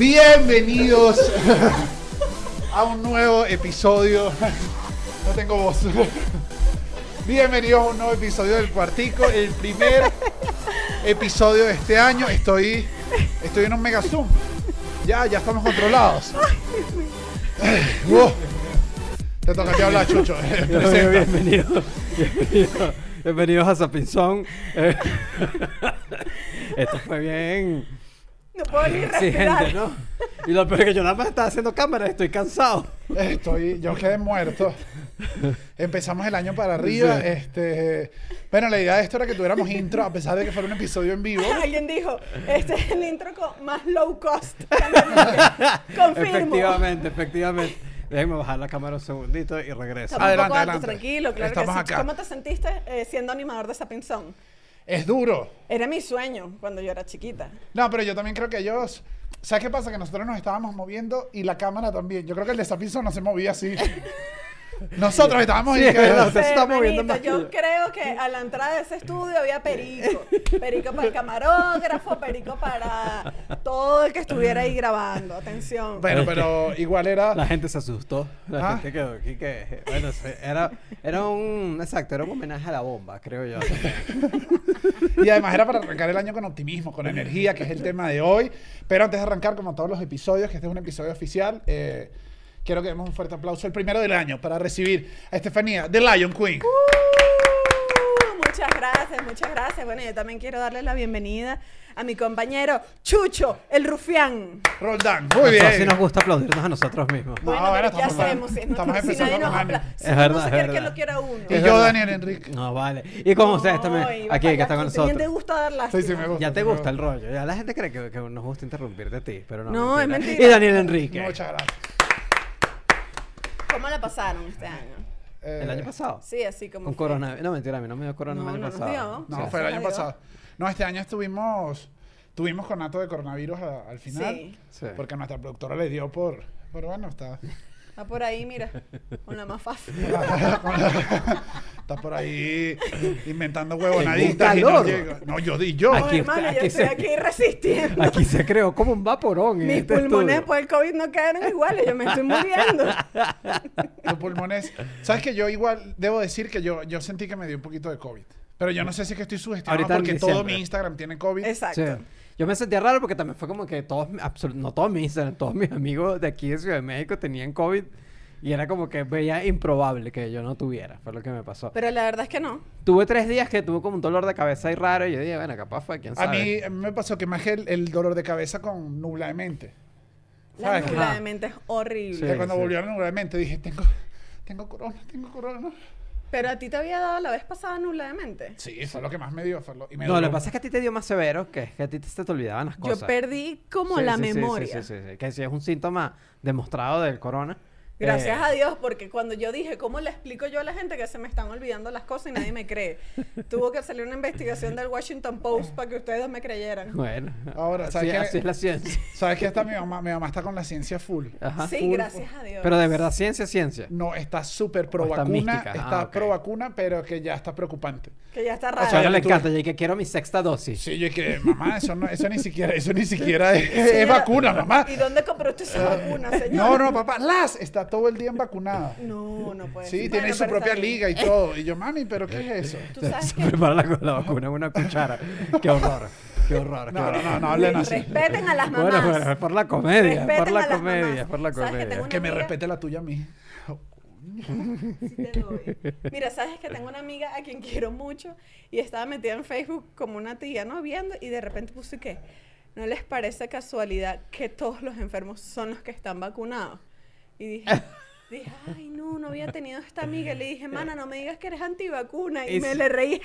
Bienvenidos a un nuevo episodio. No tengo voz. Bienvenidos a un nuevo episodio del Cuartico, el primer episodio de este año. Estoy, estoy en un mega zoom. Ya, ya estamos controlados. Wow. Te toca ti hablar, Chucho. Bienvenido, bienvenido- bienvenidos a Sapinzón. Eh, Esto fue bien No puedo ni exigente, respirar. ¿no? Y lo peor es que yo nada más estaba haciendo cámara, estoy cansado. Estoy, yo quedé muerto. Empezamos el año para arriba. Sí. Este, bueno, la idea de esto era que tuviéramos intro, a pesar de que fuera un episodio en vivo. Alguien dijo, este es el intro con más low cost. Confirmo. Efectivamente, efectivamente. Déjenme bajar la cámara un segundito y regreso. Estamos Adelante, un poco alto, adelante. tranquilo, claro Estamos que sí. acá. ¿Cómo te sentiste eh, siendo animador de Sapinzón? Es duro. Era mi sueño cuando yo era chiquita. No, pero yo también creo que ellos. ¿Sabes qué pasa? Que nosotros nos estábamos moviendo y la cámara también. Yo creo que el de Zapinzo no se movía así. Nosotros estábamos Sí, que yo creo que a la entrada de ese estudio había perico. Perico para el camarógrafo, perico para todo el que estuviera ahí grabando. Atención. Bueno, pero igual era. La gente se asustó. La Ah. gente quedó aquí que. Bueno, era, era un. Exacto, era un homenaje a la bomba, creo yo. Y además era para arrancar el año con optimismo, con energía, que es el tema de hoy. Pero antes de arrancar, como todos los episodios, que este es un episodio oficial, eh, quiero que demos un fuerte aplauso, el primero del año, para recibir a Estefanía, The Lion Queen. Uh, muchas gracias, muchas gracias. Bueno, yo también quiero darle la bienvenida a mi compañero Chucho, el rufián. Roldán. Muy Nosotros bien. sí nos gusta aplaudirnos a nosotros mismos. No, Bueno, bueno, pero ¿qué estamos- hacemos? Si, es estamos si empezando nadie nos con apla- ánimo. si Es verdad, no se es quiere que lo quiera uno. Y yo. Daniel Enrique. No, vale. Y con ustedes también. Aquí, que está con tú También te nosotros. gusta dar lástima. Sí, sí, me gusta. Ya te gusta el rollo. Ya la gente cree que, que nos gusta interrumpir de ti, pero no. No, es mentira. Y Daniel Enrique. Muchas gracias. ¿Cómo la pasaron este año? Eh, El año pasado. Sí, así como Con fue. coronavirus. No, mentira, a mí no me dio corona No, el año no pasado. dio. No, Sí. fue el año pasado. No, este año estuvimos, tuvimos conato de coronavirus a- al final. Sí. Sí. Porque nuestra productora le dio por. Pero bueno, está. Va por ahí, mira, con la más fácil. está por ahí inventando huevonaditas. Y no llega. No, yo di yo. No, Aquí- hermano, yo aquí estoy se- aquí resistiendo. Aquí se creó como un vaporón. Mis este pulmones estudio. después del COVID no quedaron iguales, yo me estoy muriendo. Los pulmones. ¿Sabes que yo igual debo decir que yo, yo sentí que me dio un poquito de COVID? Pero yo no sé si es que estoy sugestionado Ahorita porque todo mi Instagram tiene COVID. Exacto. Sí. Yo me sentía raro porque también fue como que todos, absol- no todos mis todos mis amigos de aquí de Ciudad de México tenían COVID y era como que veía improbable que yo no tuviera, fue lo que me pasó. Pero la verdad es que no. Tuve tres días que tuve como un dolor de cabeza ahí raro y yo dije, bueno, capaz fue, quién A sabe. mí, a mí me pasó que más que el, el dolor de cabeza con nubla de mente. La ¿Sabes? nubla Ajá. de mente es horrible. Sí. que cuando volvió a la nubla de mente dije, tengo, tengo corona, tengo corona. Pero a ti te había dado la vez pasada nubla de mente. Sí, fue lo que más me dio. Fue lo, y me No, lo que pasa es que a ti te dio más severo, que es que a ti te, se te olvidaban las Yo cosas. perdí como Sí, la sí, sí, sí, memoria. Sí, sí, sí, Que sí es un síntoma demostrado del corona. Gracias Eh, a Dios, porque cuando yo dije, ¿cómo le explico yo a la gente que se me están olvidando las cosas y nadie me cree? Tuvo que salir una investigación del Washington Post para que ustedes me creyeran. Bueno, Ahora, así, ¿sabes qué? así es la ciencia. ¿Sabes qué? Hasta mi mamá, mi mamá está con la ciencia full. Ajá. sí, full, gracias a Dios. Pero de verdad, ciencia, ciencia. No, está súper pro O está vacuna. mística. Está Ah, ok. pro vacuna, pero que ya está preocupante. Que ya está O raro. sea, a ella le encanta, y que quiero mi sexta dosis. Sí, yo que, mamá, eso, no, eso ni siquiera, eso ni siquiera es, es Señora, vacuna, mamá. ¿Y dónde compró usted esa vacuna, señor? No, no, papá, las está todo el día en vacunada. No, no puede Sí, ser. tiene Bueno, su propia liga y todo. Y yo, mami, ¿pero qué es eso? Tú sabes Se que prepara la, la vacuna en una cuchara. Qué horror. Qué horror. qué No, no, horror. no, no hablen así. respeten a las mamás. Bueno, bueno, es por la comedia, Respeten por a la las comedia, mamás. por la ¿Sabes que comedia. tengo Que me respete la tuya a mí. Sí te doy. Mira, sabes que tengo una amiga a quien quiero mucho y estaba metida en Facebook como una tía, ¿no? Viendo y de repente puse que ¿no les parece casualidad que todos los enfermos son los que están vacunados? Y dije, dije, ay, no, no había tenido esta amiga. Y le dije, mana, no me digas que eres antivacuna. Y, Y me si- le reí.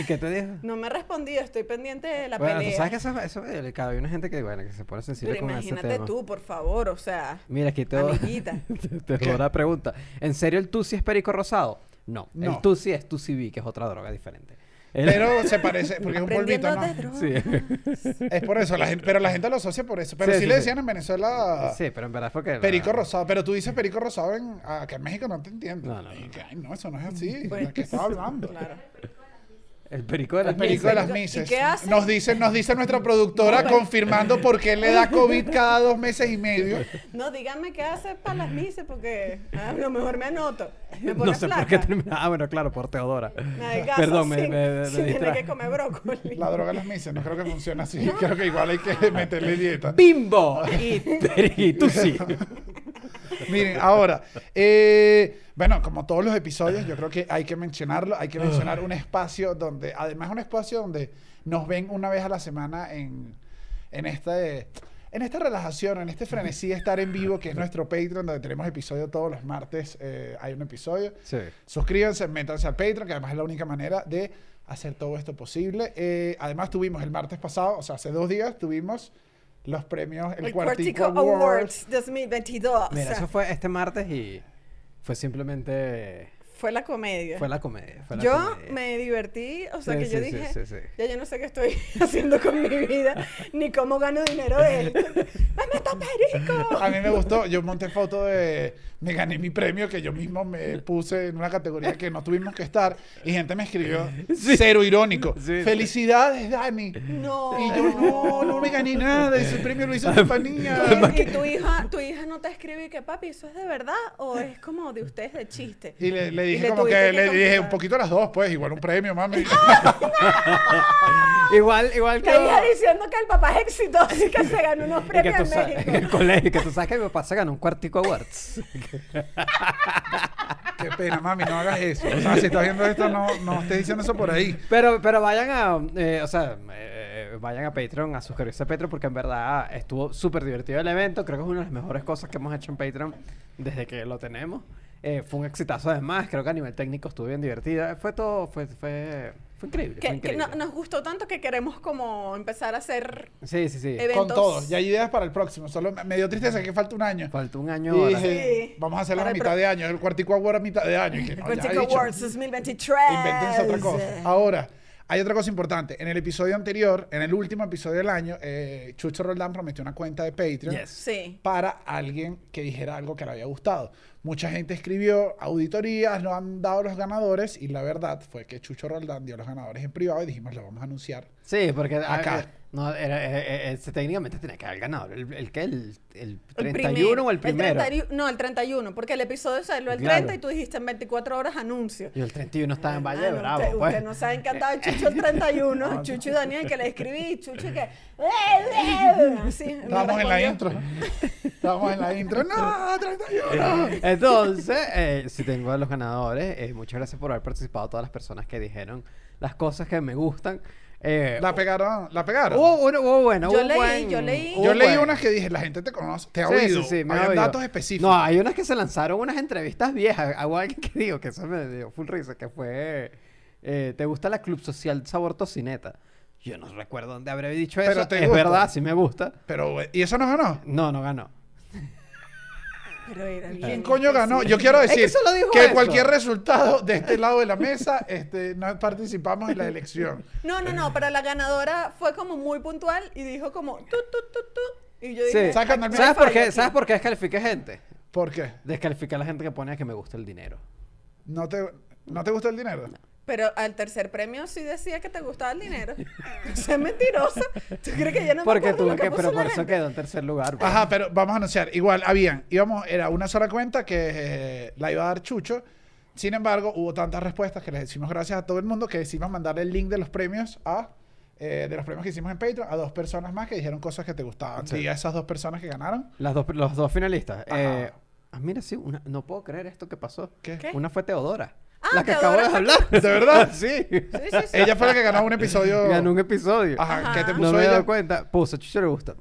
¿Y qué te dijo? No me ha respondido, estoy pendiente de la Bueno, pelea. sabes que eso, eso es delicado. Hay una gente que, bueno, que se pone sensible Pero con ese imagínate tema. tú, por favor, o sea, Mira, aquí te amiguita. te ¿Qué? hago una pregunta. ¿En serio el Tusi es perico rosado? No. No. El Tusi es Tusi que es otra droga diferente. Pero se parece, porque es un polvito, ¿no? Sí. Es por eso, la gente, pero la gente lo asocia por eso. Pero Sí, sí, sí, le sí. decían en Venezuela sí, pero en verdad fue que... perico rosado. Pero tú dices perico rosado en, acá en México no te entiendo. No, no, no. Y que, ay, no, eso no es así. Pues, ¿De qué estaba hablando? Claro. El perico de las El perico de las ¿Y mises. qué hace? Nos dice, nos dice nuestra productora confirmando por qué le da COVID cada dos meses y medio. No, díganme qué hace para las mises porque a lo mejor me anoto. Me pone No sé por qué termina. Ah, bueno, claro, por Teodora. Perdón, me, sin- me, distraje. que comer brócoli. La droga de las mises, no creo que funcione así. Creo que igual hay que meterle dieta. ¡Bimbo! Y, y tú sí. Miren, ahora, eh, bueno, como todos los episodios, yo creo que hay que mencionarlo, hay que mencionar un espacio donde, además un espacio donde nos ven una vez a la semana en, en este... En esta relajación, en este frenesí de estar en vivo, que es nuestro Patreon, donde tenemos episodio todos los martes, eh, hay un episodio. Sí. Suscríbanse, métanse al Patreon, que además es la única manera de hacer todo esto posible. Eh, además tuvimos el martes pasado, o sea, hace dos días, tuvimos los premios, el, El Cuartico, Cuartico Awards. Awards 2022. Mira, eso fue este martes y fue simplemente. Fue la comedia. Fue la comedia. Fue la yo comedia. me divertí, o sea Sí, que yo sí, dije, sí, sí. ya yo no sé qué estoy haciendo con mi vida, ni cómo gano dinero de esto. ¡Me meto perico! A mí me gustó, yo monté foto de, me gané mi premio que yo mismo me puse en una categoría que no tuvimos que estar y gente me escribió Sí. cero irónico. Sí. Felicidades, Dani. No. Y yo no, no me gané nada, ese premio lo hizo compañía. ¿Y, y tu hija, tu hija no te escribe y que papi, ¿eso es de verdad o es como de ustedes de chiste? Y le, le dije le como que, que le dije un poquito a las dos, pues, igual un premio, mami. Igual, igual que. Hija diciendo que el papá es exitoso y que se ganó unos y que premios tú en sabes, en México. el colegio, que tú sabes que mi papá se ganó un cuartico awards. Qué pena, mami, no hagas eso. O sea, si estás viendo esto, no, no estés diciendo eso por ahí. Pero, pero vayan a, eh, o sea, eh, vayan a Patreon a suscribirse a Patreon porque en verdad estuvo súper divertido el evento. Creo que es una de las mejores cosas que hemos hecho en Patreon desde que lo tenemos. Eh, fue un exitazo además, creo que a nivel técnico estuvo bien divertida. Fue todo, fue, fue, fue increíble. fue Que, que increíble. no- nos gustó tanto que queremos como empezar a hacer Sí, sí, sí. eventos. Con todo. Ya hay ideas para el próximo. Solo me dio tristeza que falta un año. Faltó un año. Y Sí. vamos a hacerlo a mitad pro- de año. El cuartico award a mitad de año. Y que, no, dicho, Awards 2023. Invéntense otra cosa. Ahora, hay otra cosa importante. En el episodio anterior, en el último episodio del año, eh, Chucho Roldán prometió una cuenta de Patreon Yes. Sí. para alguien que dijera algo que le había gustado. Mucha gente escribió auditorías, no han dado los ganadores y la verdad fue que Chucho Roldán dio los ganadores en privado y dijimos, lo vamos a anunciar. Sí, porque Acá. Eh, no, era, eh, eh, ese técnicamente tenía que haber ganado. ¿El, el qué? ¿El, el El 31 o el primero? 31 no, el 31, porque el episodio salió el Claro. 30 y tú dijiste en 24 horas anuncio. Y el 31 estaba en Valle de Hermano, Bravo. Usted, pues. usted no sabe en qué andaba Chucho el 31. Chucho y Daniel que le escribí. Chucho y que. Así, me Estábamos en la intro. Estábamos en la intro. ¡No! ¡31! Entonces, eh, si tengo a los ganadores, eh, muchas gracias por haber participado, todas las personas que dijeron las cosas que me gustan. Eh, La pegaron, la pegaron. hubo, uno- hubo bueno, Yo hubo leí, buen- yo leí. Yo leí buen- unas que dije, la gente te conoce, te ha Sí, oído. sí, sí, me ha Habían oído. datos específicos. No, hay unas que se lanzaron unas entrevistas viejas. Hago alguien que digo que eso me dio full risa, que fue... eh, ¿Te gusta la Club Social Sabor Tocineta? Yo no recuerdo dónde habré dicho Pero eso. te es gusta. verdad, sí me gusta. Pero, ¿y eso no ganó? No, no ganó. Pero era bien ¿Quién coño ganó? Yo quiero Es que decir que cualquier resultado de este lado de la mesa, este, no participamos en la elección. No, no, no, pero la ganadora fue como muy puntual y dijo como tu, tu, tu, tu. Y yo dije, "Aquí ¿Sabes por qué? aquí". ¿Sabes por qué descalifiqué gente? ¿Por qué? Descalifiqué a la gente que pone que me gusta el dinero. ¿No te, ¿no te gusta el dinero? Pero al tercer premio sí decía que te gustaba el dinero. Es mentirosa. ¿Tú crees que ya no me Porque acuerdo tuve lo que, puso pero la por eso gente? quedó en tercer lugar. pues. Ajá, pero vamos a anunciar. Igual, habían, íbamos, era una sola cuenta que eh, la iba a dar Chucho. Sin embargo, hubo tantas respuestas que les decimos gracias a todo el mundo que decidimos mandarle el link de los premios a eh, de los premios que hicimos en Patreon a dos personas más que dijeron cosas que te gustaban. Sí. Y a esas dos personas que ganaron, Las dos, los dos finalistas. Ajá. Eh, ah, mira, sí, una, no puedo creer esto que pasó. ¿qué? ¿Qué? Una fue Teodora. Ah, la que acabo de hablar. ¿De verdad? sí. Sí, sí, sí. Ella fue la que ganó un episodio. Ganó un episodio. Ajá, Ajá. ¿qué te puso no me he ella? dado cuenta. Puso, Chucho le gusta.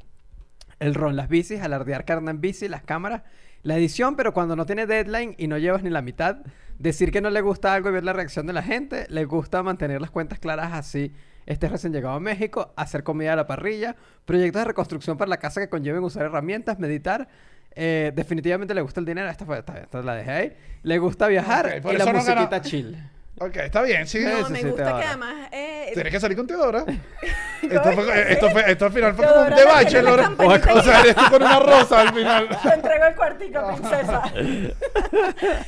El ron, las bicis, alardear carne en bici, las cámaras, la edición, pero cuando no tiene deadline y no llevas ni la mitad, decir que no le gusta algo y ver la reacción de la gente, le gusta mantener las cuentas claras así. Este es recién llegado a México, hacer comida a la parrilla, proyectos de reconstrucción para la casa que conlleven usar herramientas, meditar. Eh, definitivamente le gusta el dinero, esta, fue, esta, esta la dejé ahí. Le gusta viajar y la no musiquita chill. Ok, está bien, sí. Sí, No, sí, me sí, gusta Teodora. que además eh, Tienes que salir con Teodora. Esto, fue, esto, fue, esto al final fue como un era bachelor. O sea, eres tú con una rosa al final. Te entrego el cuartico, princesa.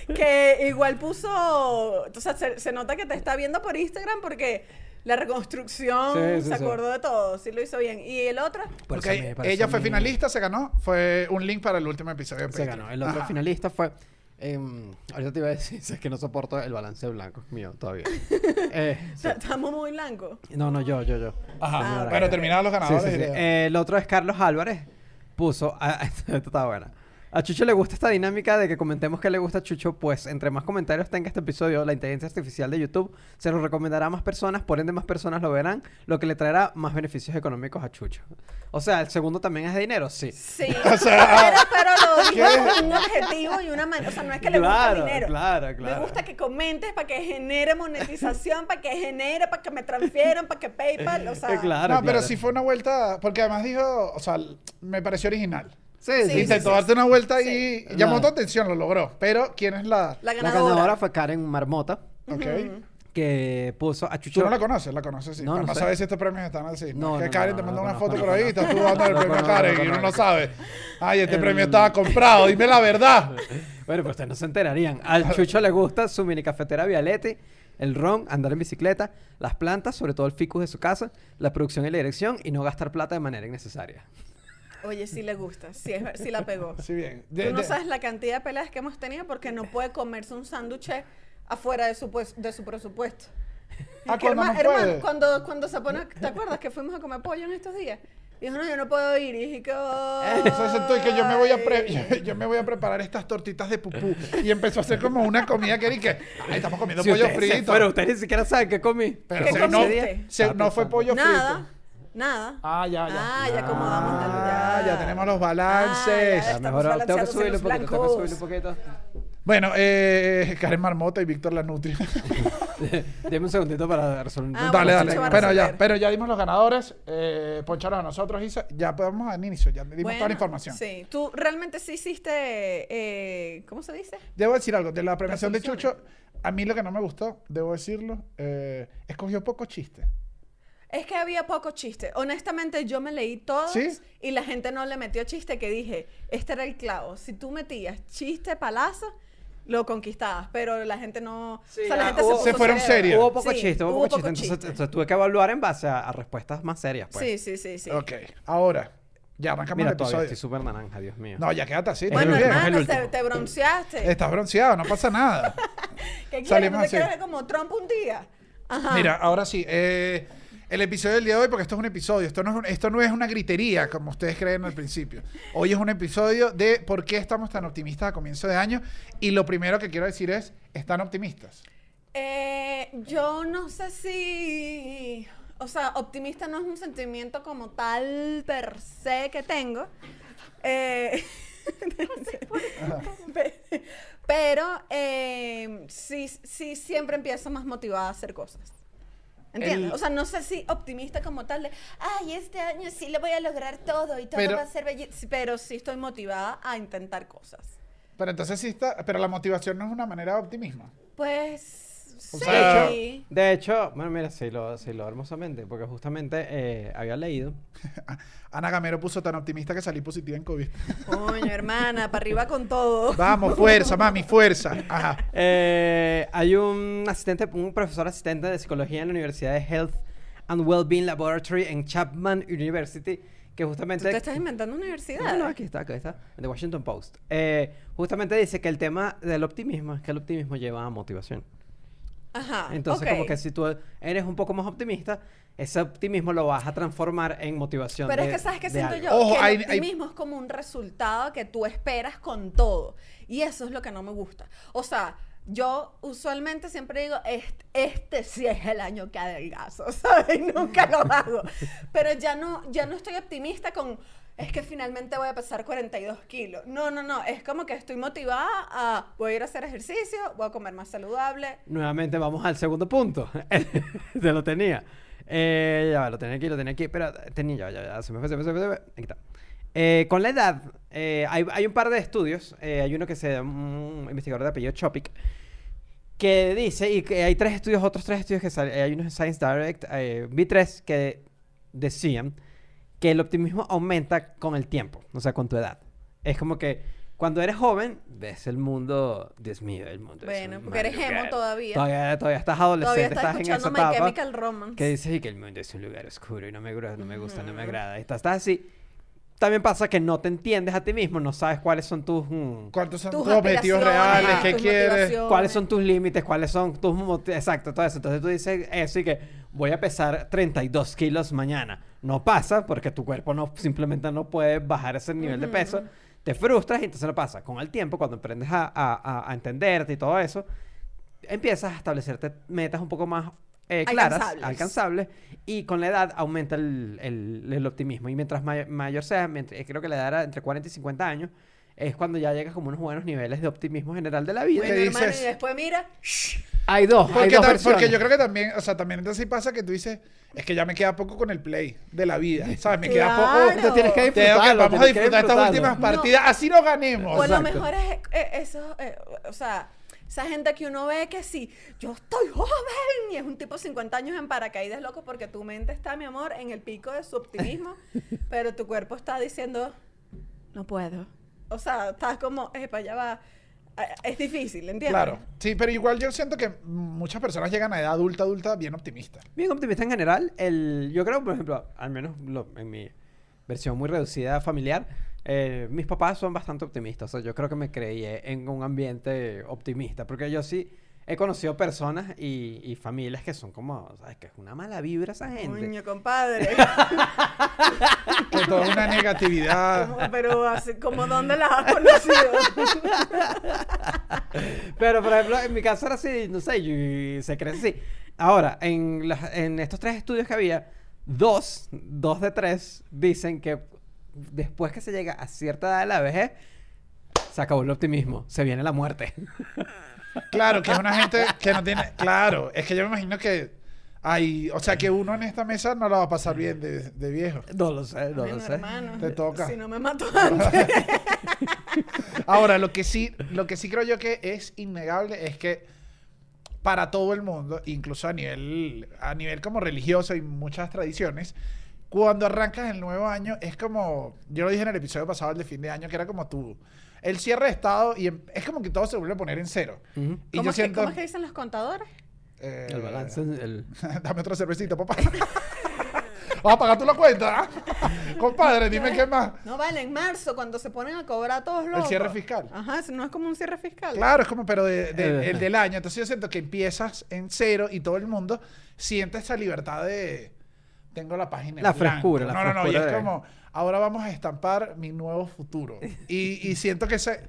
que igual puso. O sea, se, se nota que te está viendo por Instagram porque la reconstrucción Sí, sí, se sí. acordó de todo. Sí lo hizo bien. ¿Y el otro? Por Ok, eso me- por eso ella fue finalista, se ganó. Fue un link para el último episodio. Se ganó. El otro Ajá. finalista fue. Em, ahorita te iba a decir, es que no soporto el balance blanco mío todavía. Eh, sí. Estamos muy blancos. No, no, yo, yo, yo. Ajá. Ah, bueno, terminaron los ganadores. sí. Eh, el otro es Carlos Álvarez. Puso. ah, esto está buena. A Chucho le gusta esta dinámica de que comentemos que le gusta a Chucho, pues entre más comentarios tenga este episodio, la inteligencia artificial de YouTube se lo recomendará a más personas, por ende más personas lo verán, lo que le traerá más beneficios económicos a Chucho. O sea, el segundo también es de dinero, sí. Sí. O sea, pero, pero lo digo ¿qué? con un objetivo y una manera. O sea, no es que le gusta Claro, el dinero. claro, claro. Me gusta que comentes para que genere monetización, para que genere, para que me transfieran, para que PayPal. O sea, Eh, claro, no, pero claro. sí fue una vuelta. Porque además dijo. O sea, me pareció original. Sí, Sí, sí, Intentó sí. darte una vuelta Sí. y llamó No. tu atención, lo logró. Pero, ¿quién es la.? la La ganadora. ganadora fue Karen Marmota, Ok. que puso a Chucho. Tú no la conoces, la conoces, sí. No, No, no sabes si estos premios están así. No, es que no, Karen no, te mandó no una foto por ahí y estás tú dando el premio a Karen y uno no sabe. Ay, este Em, premio estaba comprado, dime la verdad. Bueno, pues ustedes no se enterarían. Al Chucho le gusta su mini cafetera Vialete, el ron, andar en bicicleta, las plantas, sobre todo el ficus de su casa, la producción y la dirección y no gastar plata de manera innecesaria. Oye, sí le gusta. Sí, es, sí la pegó. Sí, bien. Tú De- no de- sabes la cantidad de peleas que hemos tenido porque no puede comerse un sándwich afuera de su, pues- de su presupuesto. Ah, Es que, cuando herma- no hermano, puede. cuando, cuando se pone... ¿Te acuerdas que fuimos a comer pollo en estos días? Dijo, no, yo no puedo ir. Y dije sentó y que yo me voy a pre- yo, yo me voy a preparar estas tortitas de pupú y empezó a hacer como una comida que era y que ay, estamos comiendo Si pollo frito. fueron, ustedes ni siquiera saben qué comí. Pero ¿Qué no, se- no fue pensando. pollo Nada. frito. Nada. Ah, ya, ya. Ah, ya acomodamos la Ah, ya tenemos los Ah, balances. ya Ya, mejor tengo que subirle un poquito, tengo que un poquito. Bueno, eh, Karen Marmota y Víctor Lanutri. Deme un segundito para resolver. Ah, dale, bueno, dale. Pero ya, pero ya dimos los ganadores. Eh, poncharon a nosotros, Isa. Ya podemos dar inicio. Ya dimos toda la información. Sí. Tú realmente sí hiciste... eh, ¿Cómo se dice? Debo decir algo. De la premiación de. Chucho, a mí lo que no me gustó, debo decirlo, eh, escogió poco chiste. Es que había poco chiste. Honestamente, yo me leí todos ¿Sí? y la gente no le metió chiste que dije, este era el clavo. Si tú metías chiste, palazo, lo conquistabas. Pero la gente no... Sí, o sea, la ah, gente hubo- puso se fueron serios. Hubo poco Sí, chiste, hubo, hubo poco poco chiste. Entonces, chiste. entonces tuve que evaluar en base a, a respuestas más serias, pues. Sí, sí, sí, sí. Ok, ahora, ya arrancamos Mira, el todavía episodio. estoy súper naranja, Dios mío. No, ya quédate así. Bueno, bien. hermano, te, te bronceaste. Estás bronceado, no pasa nada. ¿Qué quieres? salimos ¿No te así. quieres ver como Trump un día? Ajá. Mira, ahora sí. eh, el episodio del día de hoy, porque esto es un episodio, esto no es, un- esto no es una gritería como ustedes creen al principio. Hoy es un episodio de por qué estamos tan optimistas a comienzo de año. Y lo primero que quiero decir es, ¿están optimistas? Eh, yo no sé si... O sea, optimista no es un sentimiento como tal per se que tengo. Eh, pe- pero eh, sí, sí siempre empiezo más motivada a hacer cosas. ¿Entiendes? El- O sea, no sé si optimista como tal de, ay, este año sí lo voy a lograr todo y todo Pero- va a ser bellísimo. Pero sí estoy motivada a intentar cosas. Pero entonces sí está, pero la motivación no es una manera de optimismo. Pues... O sí. sea, De hecho, bueno, mira, sí lo, sí lo hermosamente, porque justamente eh, había leído. Ana Gamero puso tan optimista que salí positiva en COVID. Coño, hermana, para arriba con todo. Vamos, fuerza, mami, fuerza. Ajá. Eh, hay un asistente, un profesor asistente de psicología en la Universidad de Health and Wellbeing Laboratory en Chapman University, que ¿Tú justamente... te estás inventando universidad? No, no, aquí está, aquí está. The Washington Post. Eh, justamente dice que el tema del optimismo es que el optimismo lleva a motivación. Ajá. Entonces, como que si tú eres un poco más optimista, ese optimismo lo vas a transformar en motivación. Pero de- es que, ¿sabes qué de siento algo. yo? Ojo, que hay- el hay- optimismo es como un resultado que tú esperas con todo. Y eso es lo que no me gusta. O sea, yo usualmente siempre digo, este, este sí es el año que adelgazo, ¿sabes? Y nunca lo hago. Pero ya no, ya no estoy optimista con, es que finalmente voy a pesar 42 kilos. No, no, no. Es como que estoy motivada a, voy a ir a hacer ejercicio, voy a comer más saludable. Nuevamente vamos al segundo punto. Te lo tenía. Eh, ya lo tenía aquí, lo tenía aquí. Pero tenía, ya, ya, ya, se me fue, se me fue, se me fue. Aquí está. Eh, con la edad, eh, hay, hay un par de estudios. eh, hay uno que se un investigador de apellido Chopik, que dice, y que hay tres estudios, otros tres estudios que salen. Hay unos en Science Direct, eh, vi tres que decían que el optimismo aumenta con el tiempo, o sea, con tu edad. Es como que cuando eres joven, ves el mundo, Dios mío, el mundo. es Bueno, un porque eres emo lugar. todavía. Todavía, todavía estás adolescente, Todavía estás estás en esa My etapa. Chemical Romance. Que dices y que el mundo es un lugar oscuro y no me, no me gusta, no me agrada. Y estás, estás así. También pasa que no te entiendes a ti mismo, no sabes cuáles son tus... mm, ¿Cuántos son Tus tus, objetivos reales? ¿Qué tus quieres? cuáles son tus límites, cuáles son tus... Exacto, todo eso. Entonces tú dices eso y que voy a pesar 32 kilos mañana. No pasa porque tu cuerpo no simplemente no puede bajar ese nivel de peso. Te frustras y entonces no pasa. Con el tiempo, cuando aprendes a, a- entenderte y todo eso, empiezas a establecerte metas un poco más eh, claras, Alcanzables. alcanzables, y con la edad aumenta el, el- el optimismo. Y mientras may- mayor mientras- eh, creo que la edad era entre 40 y 50 años, es cuando ya llegas como unos buenos niveles de optimismo general de la vida. Y después mira, Hay dos, hay Porque, dos tam- versiones. porque yo creo que también, o sea, también entonces sí pasa que tú dices, es que ya me queda poco con el play de la vida, ¿sabes? Me queda Claro. poco. Te tienes que Tengo que- disfrutarlo, vamos a disfrutar estas últimas partidas, así no ganemos. o a lo mejor es eh, eso, eh, o sea, esa gente que uno ve que sí, yo estoy joven y es un tipo de 50 años en paracaídas loco porque tu mente está, mi amor, en el pico de su optimismo, pero tu cuerpo está diciendo, no puedo. O sea, estás como, para allá va. Eh, Es difícil, ¿entiendes? Claro, sí, pero igual yo siento que muchas personas llegan a edad adulta, adulta, bien optimistas. Bien optimista en general. El, yo creo, por ejemplo, al menos lo- en mi versión muy reducida familiar, eh, mis papás son bastante optimistas. O sea, yo creo que me creí en un ambiente optimista. Porque yo sí he conocido personas y, y familias que son como, ¿sabes? Que es una mala vibra esa gente. Coño, compadre. Que toda una negatividad. Como- pero así, como dónde las has conocido. Pero, por ejemplo, en mi caso era así, no sé, y se cree así. Ahora, en estos tres estudios que había, dos, dos de tres dicen que después que se llega a cierta edad de la vejez, se acabó el optimismo, se viene la muerte. Claro, que es una gente que no tiene. Claro, es que yo me imagino que hay. O sea, que uno en esta mesa no la va a pasar bien de, de viejo. No lo sé, no lo sé. hermano, Te toca. Si no me mato antes. Ahora, lo que sí, lo que sí creo yo que es innegable es que para todo el mundo, incluso a nivel, a nivel como religioso y muchas tradiciones, cuando arrancas el nuevo año es como, yo lo dije en el episodio pasado, el de fin de año, que era como tú, el cierre de estado y em- es como que todo se vuelve a poner en cero. Ujú. Y ¿Cómo, yo es que, siento... cómo es que dicen los contadores? eh, El balance, el... Dame otra cervecita, papá. ¿Vas a pagar tú la cuenta? Compadre, dime qué más. No vale, en marzo, cuando se ponen a cobrar todos los. cierre fiscal. Ajá, eso no es como un cierre fiscal. Claro, es como, pero de- de- Eh. el del año. Entonces yo siento que empiezas en cero y todo el mundo siente esa libertad de... Tengo la página en La blanco. frescura, la No, no, no. Y frescura es de- como, ahora vamos a estampar mi nuevo futuro. Y, y siento que ese...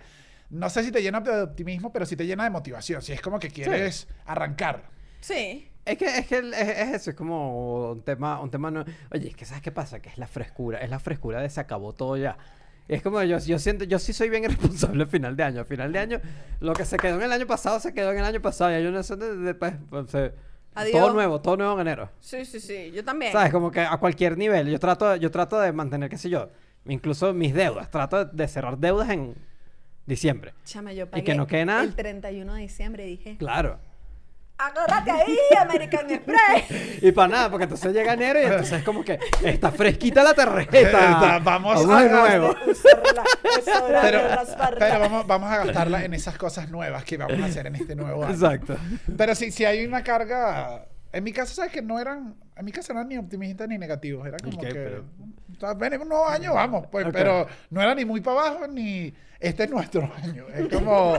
No sé si te llena de optimismo, pero sí te llena de motivación. Si es como que quieres arrancar. Sí. Es que, es que es, es eso, es como un tema, un tema no... Oye, es que ¿sabes qué pasa? Que es la frescura, es la frescura de se acabó todo ya. Es como yo, yo siento, yo sí soy bien irresponsable a final de año. A final de año, lo que se quedó en el año pasado, se quedó en el año pasado. Ya yo no sé, de- después, pues, se- Adiós. todo nuevo, todo nuevo en enero. Sí, sí, sí. Yo también. ¿Sabes? Como que a cualquier nivel. Yo trato, yo trato de mantener, qué sé yo, incluso mis deudas. Trato de cerrar deudas en diciembre. Chama, yo Y pagué que no quede nada. el 31 de diciembre y dije, Claro. Agárrate ahí, American Express. Y para nada, porque entonces llega enero y entonces es como que está fresquita la tarjeta. vamos a- nuevo. Usarla, Pero, de rasparla. pero vamos, vamos a gastarla en esas cosas nuevas que vamos a hacer en este nuevo año. Exacto. Pero sí, sí hay una carga. En mi caso, ¿sabes que no eran. En mi caso no eran ni optimistas ni negativos. Era como que. pero- o sea, venimos un nuevo año, vamos. Pues. Pero no era ni muy para abajo ni. Este es nuestro año. Es como.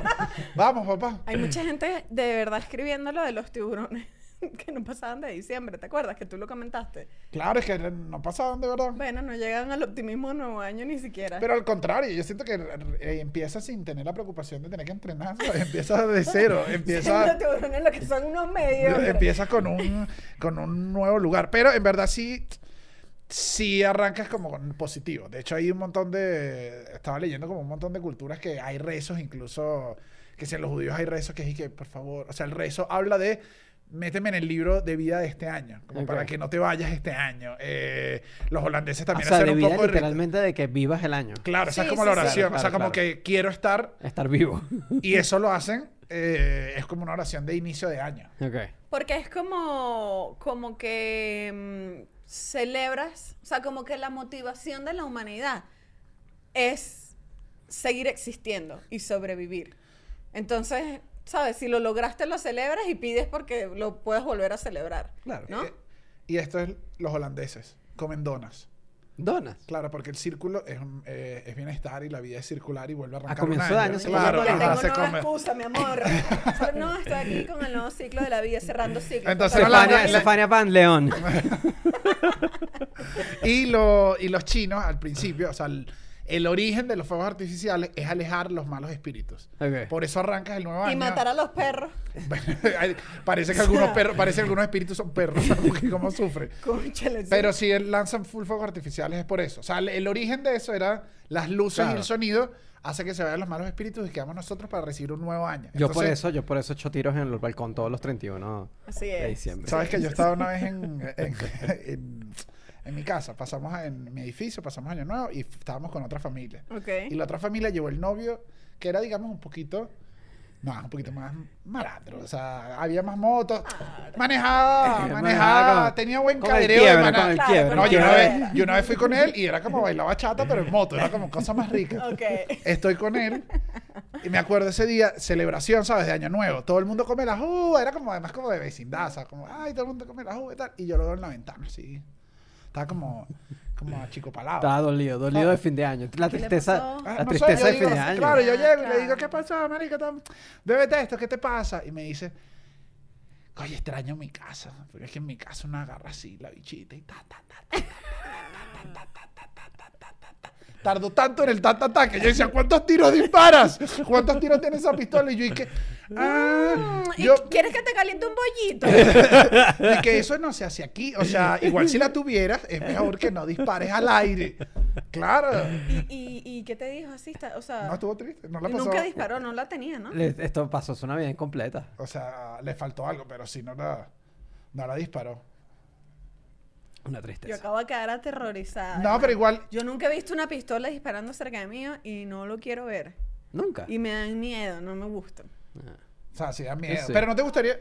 vamos, papá. Hay mucha gente de verdad escribiendo lo de los tiburones que no pasaban de diciembre, ¿te acuerdas? Que tú lo comentaste. Claro, es que no pasaban de verdad. Bueno, no llegan al optimismo de nuevo año ni siquiera. Pero al contrario, yo siento que eh, empieza sin tener la preocupación de tener que entrenar. ¿sabes? Empieza de cero. Empieza. los tiburones lo que son unos medios. empiezas con un, con un nuevo lugar. Pero en verdad sí, sí arrancas como con positivo. De hecho, hay un montón de. Estaba leyendo como un montón de culturas que hay rezos, incluso que si en los judíos hay rezos, que es y que, por favor. O sea, el rezo habla de. Méteme en el libro de vida de este año, como Ok. para que no te vayas este año. Eh, los holandeses O también sea, hacen de un vida poco literalmente de que vivas el año. Claro, esa es Sí, como sí, la sí. oración. Claro, o sea, claro, como claro. que quiero estar Estar vivo. y eso lo hacen. eh, es como una oración de inicio de año. ok. Porque es como, como que mm, celebras, o sea, como que la motivación de la humanidad es seguir existiendo y sobrevivir. Entonces, ¿sabes? Si lo lograste, lo celebras y pides porque lo puedes volver a celebrar. Claro. ¿No? Eh, y esto es los holandeses. Comen donas. Donas. Claro, porque el círculo es, un- eh, es bienestar y la vida es circular y vuelve a arrancar. comienzo un de año. se Claro, tengo se nueva come. excusa, mi amor. O sea, no, estoy aquí con el nuevo ciclo de la vida, cerrando ciclos. Entonces, Stefania, Van León. Y, lo, y los chinos, al principio, o sea, el, el origen de los fuegos artificiales es alejar los malos espíritus. Por eso arrancas el nuevo año. y matar a los perros. Parece que algunos perros, parece que algunos espíritus son perros, porque cómo sufren. Cónchale. Pero si lanzan full fuegos artificiales es por eso. O sea, el, el origen de eso era las luces y el sonido hace que se vayan los malos espíritus y quedamos nosotros para recibir un nuevo año. Yo por eso, yo por eso echo tiros en el balcón todos los 31 Así de es. diciembre. Sabes que yo estaba una vez en, en, en- en mi casa, pasamos en mi edificio, pasamos año nuevo y estábamos con otra familia. Ok. Y la otra familia llevó el novio, que era, digamos, un poquito. No, un poquito más malandro. O sea, había más motos. Manejaba, Manejaba con- tenía buen cadereo de Claro, No, yo una, vez, yo una vez fui con él y era como bailaba chata, pero en moto. Era como cosa más rica. Ok. Estoy con él y me acuerdo ese día, celebración, ¿sabes? De Año Nuevo. Todo el mundo come las uvas. Era como, además, como de vecindad. O sea, como, ay, todo el mundo come las uvas y tal. Y yo lo veo en la ventana, así. Estaba como, como chico palado. Estaba dolido, dolido de fin de año. La ¿Qué le tristeza? Ah, la no sé, tristeza yo de digo, fin de año. Claro, yo Ah, llego y le digo, ¿qué pasa, marica? Bébete esto, ¿qué te pasa? Y me dice, oye, extraño mi casa. Porque es que en mi casa una agarra así la bichita y ta, ta, ta, ta, ta, ta, ta, ta, ta, ta, ta. Tardó tanto en el ta, ta, ta, que yo decía, ¿cuántos tiros disparas? ¿Cuántos tiros tiene esa pistola? Y yo dije, ah, ¿Y yo, quieres que te caliente un bollito? y que eso no se hace aquí. O sea, igual si la tuvieras, es mejor que no dispares al aire. Claro. ¿Y, y, y qué te dijo así? Está- O sea, No estuvo triste, no la pasó. nunca disparó, no la tenía, ¿no? Le- Esto pasó su Navidad incompleta. O sea, le faltó algo, pero si no la, no la disparó. Una Yo tristeza. acabo de quedar aterrorizada. No, hermano. pero igual, Yo nunca he visto una pistola disparando cerca de mí y no lo quiero ver. Nunca. Y me dan miedo, no me gusta. Ah. o sea, sí da miedo. Sí. Pero no te gustaría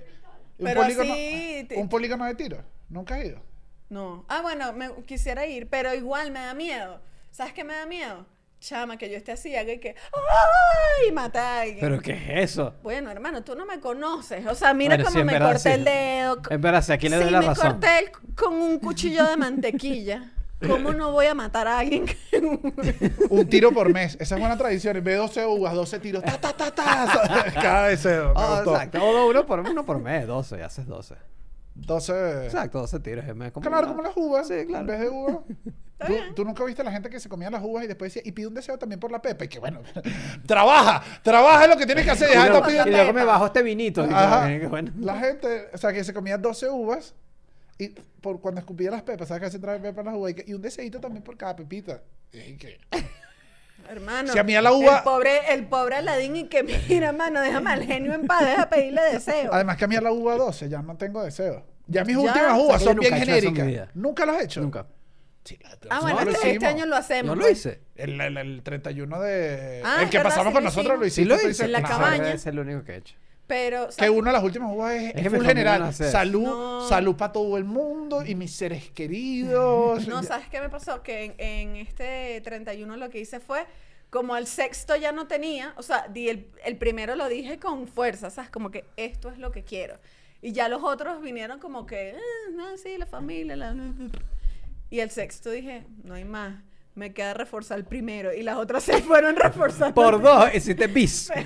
un Pero polígono, así te- un polígono de tiro. ¿Nunca has ido? No. Ah, bueno, me quisiera ir, pero igual me da miedo. ¿Sabes qué me da miedo? Chama, que yo esté así, haga y que ¡ay! mata a alguien. ¿Pero qué es eso? Bueno, hermano, tú no me conoces. O sea, mira Bueno, cómo sí, me verdad, corté sí. el dedo. Verdad, sí, aquí le doy sí, la me razón. corté el- con un cuchillo de mantequilla. ¿Cómo no voy a matar a alguien? Un tiro por mes. Esa es buena tradición. De 12 uvas, 12 tiros. ¡Ta, ta, ta, ta! Cada deseo. Oh, exacto. O uno por, uno por mes, 12, haces 12. 12. Exacto, 12 tiros. es Claro, como las uvas. Sí, claro. En vez de uvas. ¿Tú, nunca viste a la gente que se comía las uvas y después decía, y pide un deseo también por la pepa? Y que bueno, trabaja, trabaja es lo que tienes que hacer. Y luego, y me bajo este vinito. Ajá. que bueno. La gente, o sea, que se comía 12 uvas y por cuando escupía las pepas, ¿sabes que se trae pepa en las uvas? Y, que- y un deseito también por cada pepita. Y que- Hermano. Si a mí a la uva- El pobre, el pobre Aladín y que mira, mano, déjame al genio en paz, deja pedirle deseo. Además que a mí a la uva 12 ya no tengo deseo. Ya mis Ya. últimas O sea, uvas son bien genéricas. ¿Nunca lo has hecho? Nunca. Sí, Ah, no, bueno, lo este, este año lo hacemos. Yo lo hice. El, el- el 31 de... Ah, el que verdad, pasamos con lo nosotros lo hicimos. Sí lo hice. En la claro. cabaña. Es el único que he hecho. Pero, Que ¿sabes? una de las últimas uvas es, Es es full general. no salud, No. salud para todo el mundo y mis seres queridos. No, ¿sabes qué me pasó? Que en, en este 31 lo que hice fue, como el sexto ya no tenía, o sea, di el, el primero lo dije con fuerza, ¿sabes? Como que esto es lo que quiero. Y ya los otros vinieron como que, "Ah, no, sí, la familia, la... Y el sexto dije, no hay más, me queda reforzar el primero. Y las otras se fueron reforzando. Por dos, hiciste bis.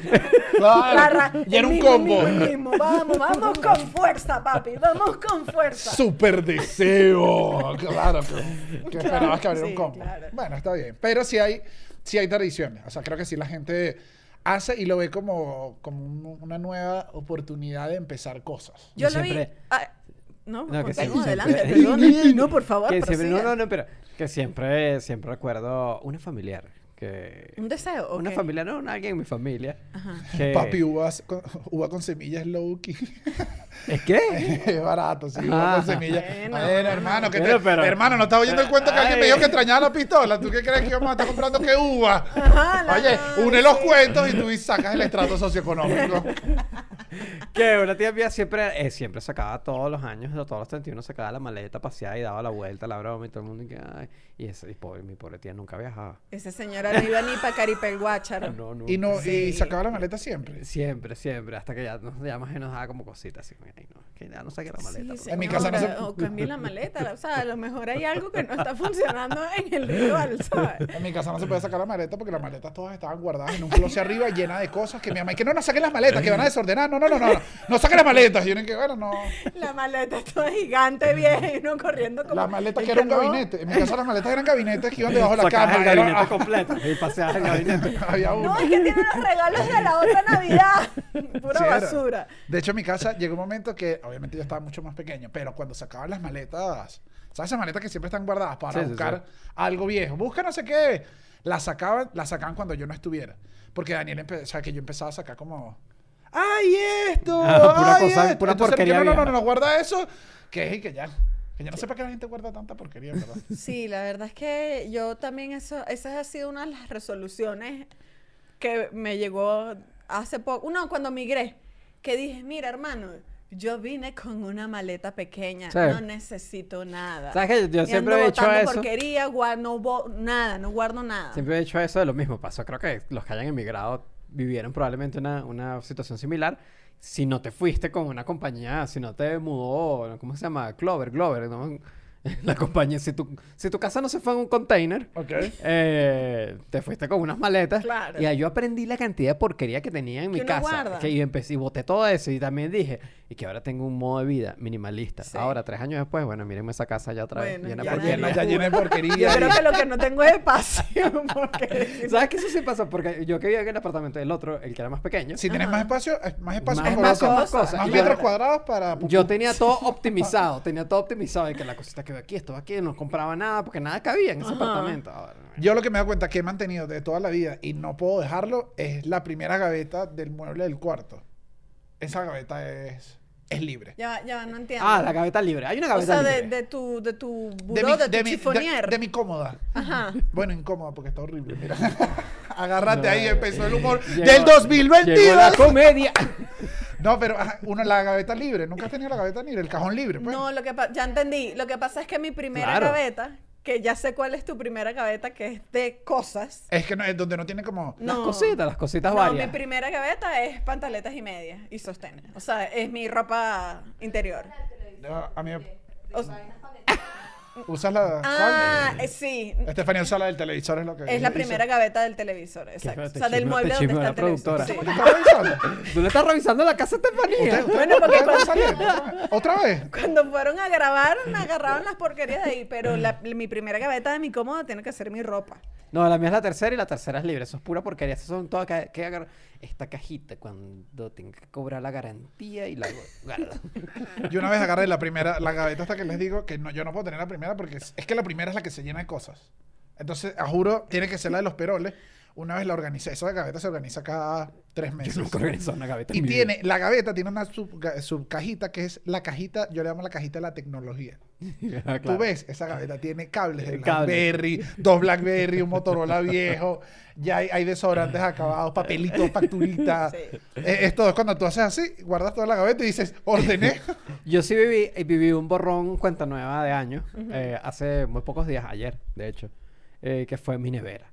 Claro, y era un mismo, combo. mismo, mismo. Vamos, vamos con fuerza, papi, vamos con fuerza. Super deseo. Claro, que, que Claro, esperabas que abriera sí, un combo. claro. Bueno, está bien. Pero sí hay, sí hay tradiciones. O sea, creo que sí la gente hace y lo ve como, como un- una nueva oportunidad de empezar cosas. Yo lo vi. siempre- ah, no, No, que continúa, siempre- adelante, siempre- perdón. No, por favor. que siempre, no, no, no, pero que siempre, siempre recuerdo una familiar que ¿Un deseo? una familia, no, alguien en mi familia. Ajá. Que, Papi, uvas con, uva con semillas low key. ¿Es qué? es barato, sí, uva Ah. con semillas. Bueno, Bueno, hermano, que te- Bueno, pero- hermano, no estaba oyendo el cuento que alguien me dijo que extrañaba la pistola. ¿Tú qué crees que íbamos a estar comprando qué uva? Ajá, Oye, une los cuentos y tú sacas el estrato socioeconómico. que una tía mía siempre, eh, siempre sacaba todos los años, todos los 31 sacaba la maleta, paseaba y daba la vuelta, la broma y todo el mundo. Y, que, ay, y, ese, y pobre, mi pobre tía nunca viajaba. Esa señora no iba ni para Caripel Guácharo. No, no. Y, no, y sacaba la maleta siempre. Siempre, siempre, hasta que ya, nos, ya más o menos daba como cositas. Así, como, ay, no, que ya no saqué la maleta. Sí, En mi casa no se- O cambié la maleta. O sea, a lo mejor hay algo que no está funcionando en el ritual, ¿sabes? En mi casa no se puede sacar la maleta porque las maletas todas estaban guardadas en un closet arriba llena de cosas que mi mamá, y que no, no saquen las maletas, que van a desordenar. No, no, no, no, no, no saquen las maletas. Y yo, que bueno, no. La maleta toda gigante, vieja, y uno corriendo como... La maleta y que era un no, gabinete. En mi casa las maletas eran gabinetes que iban debajo de la cama. el gabinete ah, completo y paseabas el gabinete. había uno. No, es que tiene los regalos de la otra Navidad. Pura Sí, era. basura. De hecho, en mi casa llegó un momento que, obviamente, yo estaba mucho más pequeño, pero cuando sacaban las maletas, ¿sabes esas maletas que siempre están guardadas para Sí, sí, buscar algo viejo? Busca no sé qué. Las sacaban, las sacaban cuando yo no estuviera. Porque Daniel empezó, o sea, que yo empezaba a sacar como, ¡ay, esto! Ah, pura ¡Ay, cosa- esto". pura Entonces, porquería que no, no, no, vieja. no, no, guarda eso. Que es y que ya. Que yo no sé para qué la gente guarda tanta porquería, ¿verdad? Sí, la verdad es que yo también eso, esa ha sido una de las resoluciones que me llegó hace poco, no, cuando migré, que dije, mira hermano, yo vine con una maleta pequeña, Sí. no necesito nada. ¿Sabes qué? Yo siempre he botando eso. porquería, no nada, no guardo nada. Siempre he dicho eso de lo mismo. Pasó, creo que los que hayan emigrado vivieron probablemente una, una situación similar. Si no te fuiste con una compañía, si no te mudó, ¿cómo se llama? Clover, Glover, ¿no? La compañía, si tu, si tu casa no se fue en un container, eh, te fuiste con unas maletas. Claro. Y ahí yo aprendí la cantidad de porquería que tenía en mi casa. Que y empecé y boté todo eso. Y también dije, y que ahora tengo un modo de vida minimalista. Sí. Ahora, tres años después, bueno, mírenme esa casa ya otra vez. Bueno, llena de ya porquería. llena, ya llena de Yo porquería. creo y- que lo que no tengo es espacio. Porque... ¿Sabes qué eso sí pasa? Porque yo que vivía en el apartamento del otro, el que era más pequeño, Si tienes más espacio, es más espacio Más espacio, cosas. más cosas. Más yo- metros cuadrados para... yo tenía todo optimizado, tenía todo optimizado y que la cosita aquí, esto aquí, no compraba nada porque nada cabía en ese Ajá. apartamento. Ahora, Yo lo que me doy cuenta que he mantenido de toda la vida y no puedo dejarlo es la primera gaveta del mueble del cuarto. Esa gaveta es, es libre. Ya, ya, no entiendo. Ah, la gaveta libre. Hay una o gaveta sea, de, libre. de tu, de tu De buró, mi, de, tu de mi- de- chifonier. de mi cómoda. Ajá. Bueno, incómoda porque está horrible. Mira. Agárrate No. ahí, empezó el humor Llegó- del 2022. Llegó la comedia. No, pero ajá, uno, la gaveta libre. Nunca has tenido la gaveta libre, el cajón libre. Pues. No, lo que pa- ya entendí. Lo que pasa es que mi primera Claro. gaveta, que ya sé cuál es tu primera gaveta, que es de cosas. Es que no, es donde no tiene como. Las No. cositas, las cositas No, varias. mi primera gaveta es pantaletas y medias y sostén. O sea, es mi ropa interior. Ah, A mí me- O sea- usas la. ah, ¿cuál? eh, sí. Estefanía usa la del televisor, es lo que. Es la primera gaveta del televisor, exacto. O sea, del mueble donde está la el televisor. productora. Sí. ¿Usted me está revisando? ¿Tú le estás revisando la casa de Estefanía? ¿Usted- usted- Bueno, porque a cuando- salir? ¿Otra vez? ¿Otra vez? Cuando fueron a grabar, me agarraron las porquerías de ahí, pero la- mi primera gaveta de mi cómoda tiene que ser mi ropa. No, la mía es la tercera y la tercera es libre. Eso es pura porquería. Eso son todas que, que agarro- Esta cajita cuando tenga que cobrar la garantía y la guardo. Yo una vez agarré la primera, la gaveta hasta que les digo que no, yo no puedo tener la primera porque es, que la primera es la que se llena de cosas. Entonces, a juro, tiene que ser la de los peroles. Una vez la organicé. Esa gaveta se organiza cada tres meses. Yo nunca organizo una gaveta. en Y mi vida. tiene, la gaveta tiene una sub- subcajita que es la cajita, yo le llamo la cajita de la tecnología. Ah, Tú claro. ves, esa gaveta tiene cables de. Blackberry, dos Blackberry, un Motorola viejo, ya hay, hay desodorantes acabados, papelitos, facturitas. Sí. Eh, es todo. Es cuando tú haces así, guardas toda la gaveta y dices, ordené. Yo sí viví, viví un borrón cuenta nueva de años, eh, hace muy pocos días, ayer, de hecho, eh, que fue mi nevera.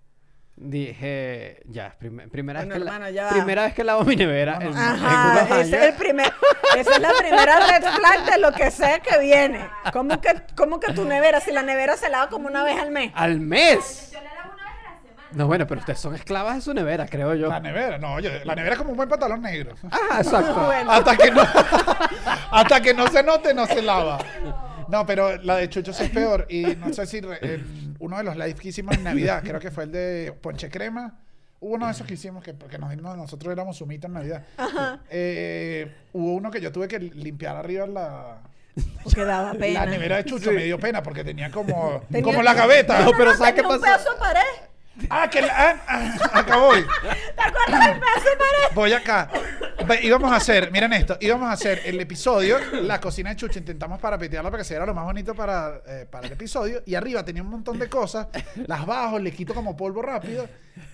Dije, ya, prim- primera, Bueno, vez que la- hermano, ya va. primera vez que lavo mi nevera. en Ajá, ese es el primer, esa es la primera red flag de lo que sea que viene. ¿Cómo que, cómo que tu nevera? Si la nevera se lava como una vez al mes. ¡Al mes! Yo le lavo una vez a la semana. No, bueno, pero ustedes son esclavas de su nevera, creo yo. La nevera, no, oye, la nevera es como un buen pantalón negro. Ah, exacto. Bueno. Hasta que no, hasta que no se note, no se lava. No, pero la de Chucho es peor. Y no sé si re- en uno de los lives que hicimos en Navidad, creo que fue el de Ponche Crema. Hubo uno de esos que hicimos que porque nos, no, nosotros éramos sumita en Navidad. Eh, hubo uno que yo tuve que limpiar arriba la, Porque daba pena. la nevera de Chucho. Me dio pena porque tenía como, Tenía- como la gaveta. No, pero ¿sabes qué pasó? pedazo de pared. Ah, que la, ah, ah, acá voy. ¿Te acuerdas del pedazo de pared? Voy acá. Íbamos a hacer, miren esto, íbamos a hacer el episodio, la cocina de Chucho, intentamos parapetearla para que se viera lo más bonito para, eh, para el episodio. Y arriba tenía un montón de cosas, las bajo, le quito como polvo rápido.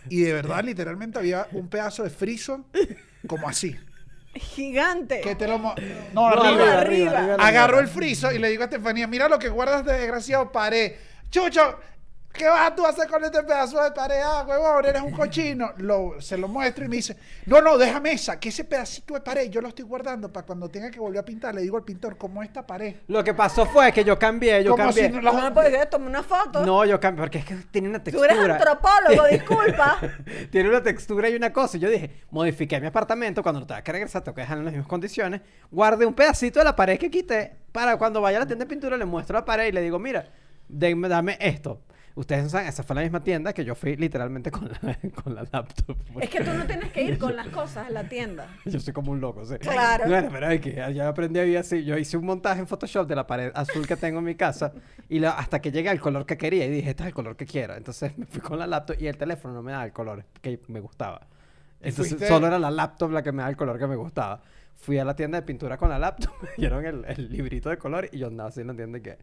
Y de verdad, literalmente había un pedazo de friso como así. gigante. Que te lo... No, No, arriba. arriba. Agarro el friso y le digo a Estefanía, mira lo que guardas de desgraciado pared. Chucho, ¿qué vas tú a hacer con este pedazo de pared? Ah, huevón, eres un cochino. Lo, se lo muestro y me dice, no, no, déjame esa, que ese pedacito de pared yo lo estoy guardando para cuando tenga que volver a pintar. Le digo al pintor, ¿cómo esta pared? Lo que pasó fue que yo cambié, yo Como si cambié. no No me puedes tomar una foto. No, yo cambié, porque es que tiene una Tú eres textura. antropólogo, disculpa. tiene una textura y una cosa. Y yo dije, modifiqué mi apartamento, cuando lo tenga que regresar, tengo que dejarlo en las mismas condiciones. Guardé un pedacito de la pared que quité para cuando vaya a la tienda de pintura le muestro la pared y le digo, mira, dame esto. Ustedes no saben, esa fue la misma tienda que yo fui literalmente con la, con la laptop. Es que tú no tienes que ir con las cosas a la tienda. Yo soy como un loco, sí. Claro. Bueno, pero es que ya aprendí a vivir así. Yo hice un montaje en Photoshop de la pared azul que tengo en mi casa y la- hasta que llegué al color que quería y dije, este es el color que quiero. Entonces me fui con la laptop y el teléfono no me daba el color que me gustaba. Entonces fuiste- solo era la laptop la que me daba el color que me gustaba. Fui a la tienda de pintura con la laptop, me dieron el, el librito de color y yo andaba así en la tienda y que...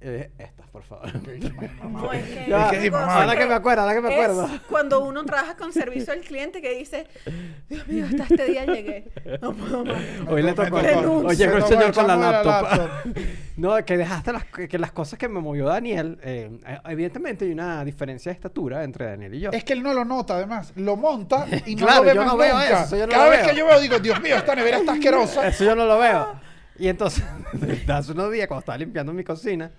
Eh, estas, por favor. No, es que- Ya, Es que es Cosa inmamable. ahora que me acuerdo, ahora que me es acuerdo. cuando uno trabaja con servicio al cliente que dice, Dios mío, hasta este día llegué. No puedo más. Hoy le tocó. Hoy llegó el Se señor con la laptop. no, que dejaste las, que las cosas que me movió Daniel. eh, eh, evidentemente hay una diferencia de estatura entre Daniel y yo. Es que él no lo nota, además. Lo monta y no Claro, lo ve yo más no veo nunca. eso, yo no Cada lo vez veo. que yo veo, digo, Dios mío, esta nevera está asquerosa. Eso yo no lo veo. Y entonces, hace unos días, cuando estaba limpiando mi cocina,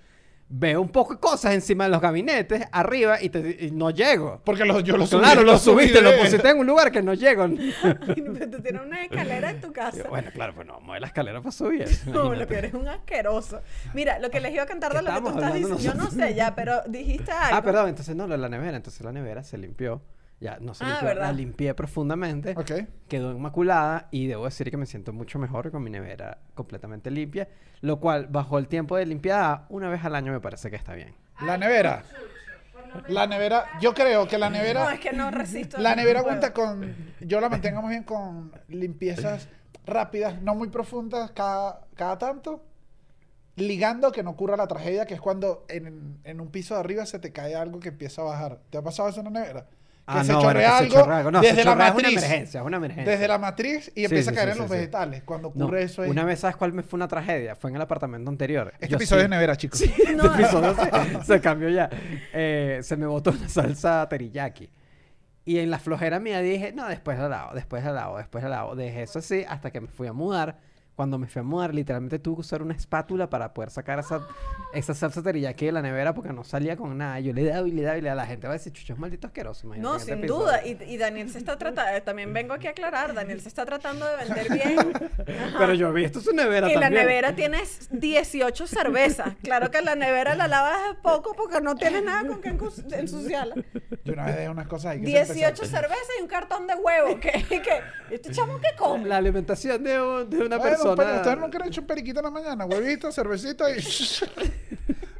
veo un poco de cosas encima de los gabinetes, arriba, y, te- y no llego. Porque lo- yo lo subí. Claro, lo subí subiste, lo de- pusiste en un lugar que no llego. Pero tú tienes una escalera en tu casa. bueno, claro, pues no, mueve la escalera para subir. No, lo que eres un asqueroso. Mira, lo que les iba a cantar ¿Qué de lo que tú estás diciendo, yo no sé ya, pero dijiste algo. Ah, perdón, entonces no, lo de la nevera. Entonces la nevera se limpió. Ya, no se Ah, la limpié profundamente. Ok. Quedó inmaculada y debo decir que me siento mucho mejor con mi nevera completamente limpia. Lo cual, bajo el tiempo de limpiada, una vez al año me parece que está bien. La nevera. La nevera, yo creo que la No, nevera. es que no resisto. La no nevera aguanta con. Yo la mantengo más bien con limpiezas rápidas, no muy profundas cada, cada tanto. Ligando que no ocurra la tragedia, que es cuando en, en un piso de arriba se te cae algo que empieza a bajar. ¿Te ha pasado eso en una nevera? Que Ah, se no, bueno, chorrea se algo chorrea algo. No, se desde la chorrea es una matriz. emergencia, es una emergencia. Desde la matriz y Sí, empieza sí, a caer sí, en los sí, sí. vegetales. Cuando No, ocurre eso ahí. Una vez, ¿sabes cuál me fue una tragedia? Fue en el apartamento anterior. Este Yo episodio sí- es nevera, chicos. Este No. episodio se, se cambió ya. Eh, se me botó una salsa teriyaki. Y en la flojera mía dije, no, después la lavo, después la lavo, después la lavo. Dejé eso así hasta que me fui a mudar. Cuando me fui a mudar, literalmente tuve que usar una espátula para poder sacar esa, esa salsa teriyaki de la nevera porque no salía con nada. Yo le daba y le daba y le daba. La gente va a decir, chucho, es maldito asqueroso. imagínate No, sin episodio". duda. Y, y Daniel se está tratando, también vengo aquí a aclarar, Daniel se está tratando de vender bien. Ajá. Pero yo vi, esto es su nevera la también. nevera tienes 18 cervezas. Claro que la nevera la lavas poco porque no tienes nada con que ensuciarla. Yo una vez dejé unas cosas ahí que se 18 empezaron. cervezas y un cartón de huevo. ¿Qué? ¿Qué? ¿Este chamo qué come? La alimentación de, un- de una Bueno, persona. Pero ustedes nunca han hecho un periquito en la mañana, huevito, cervecita y,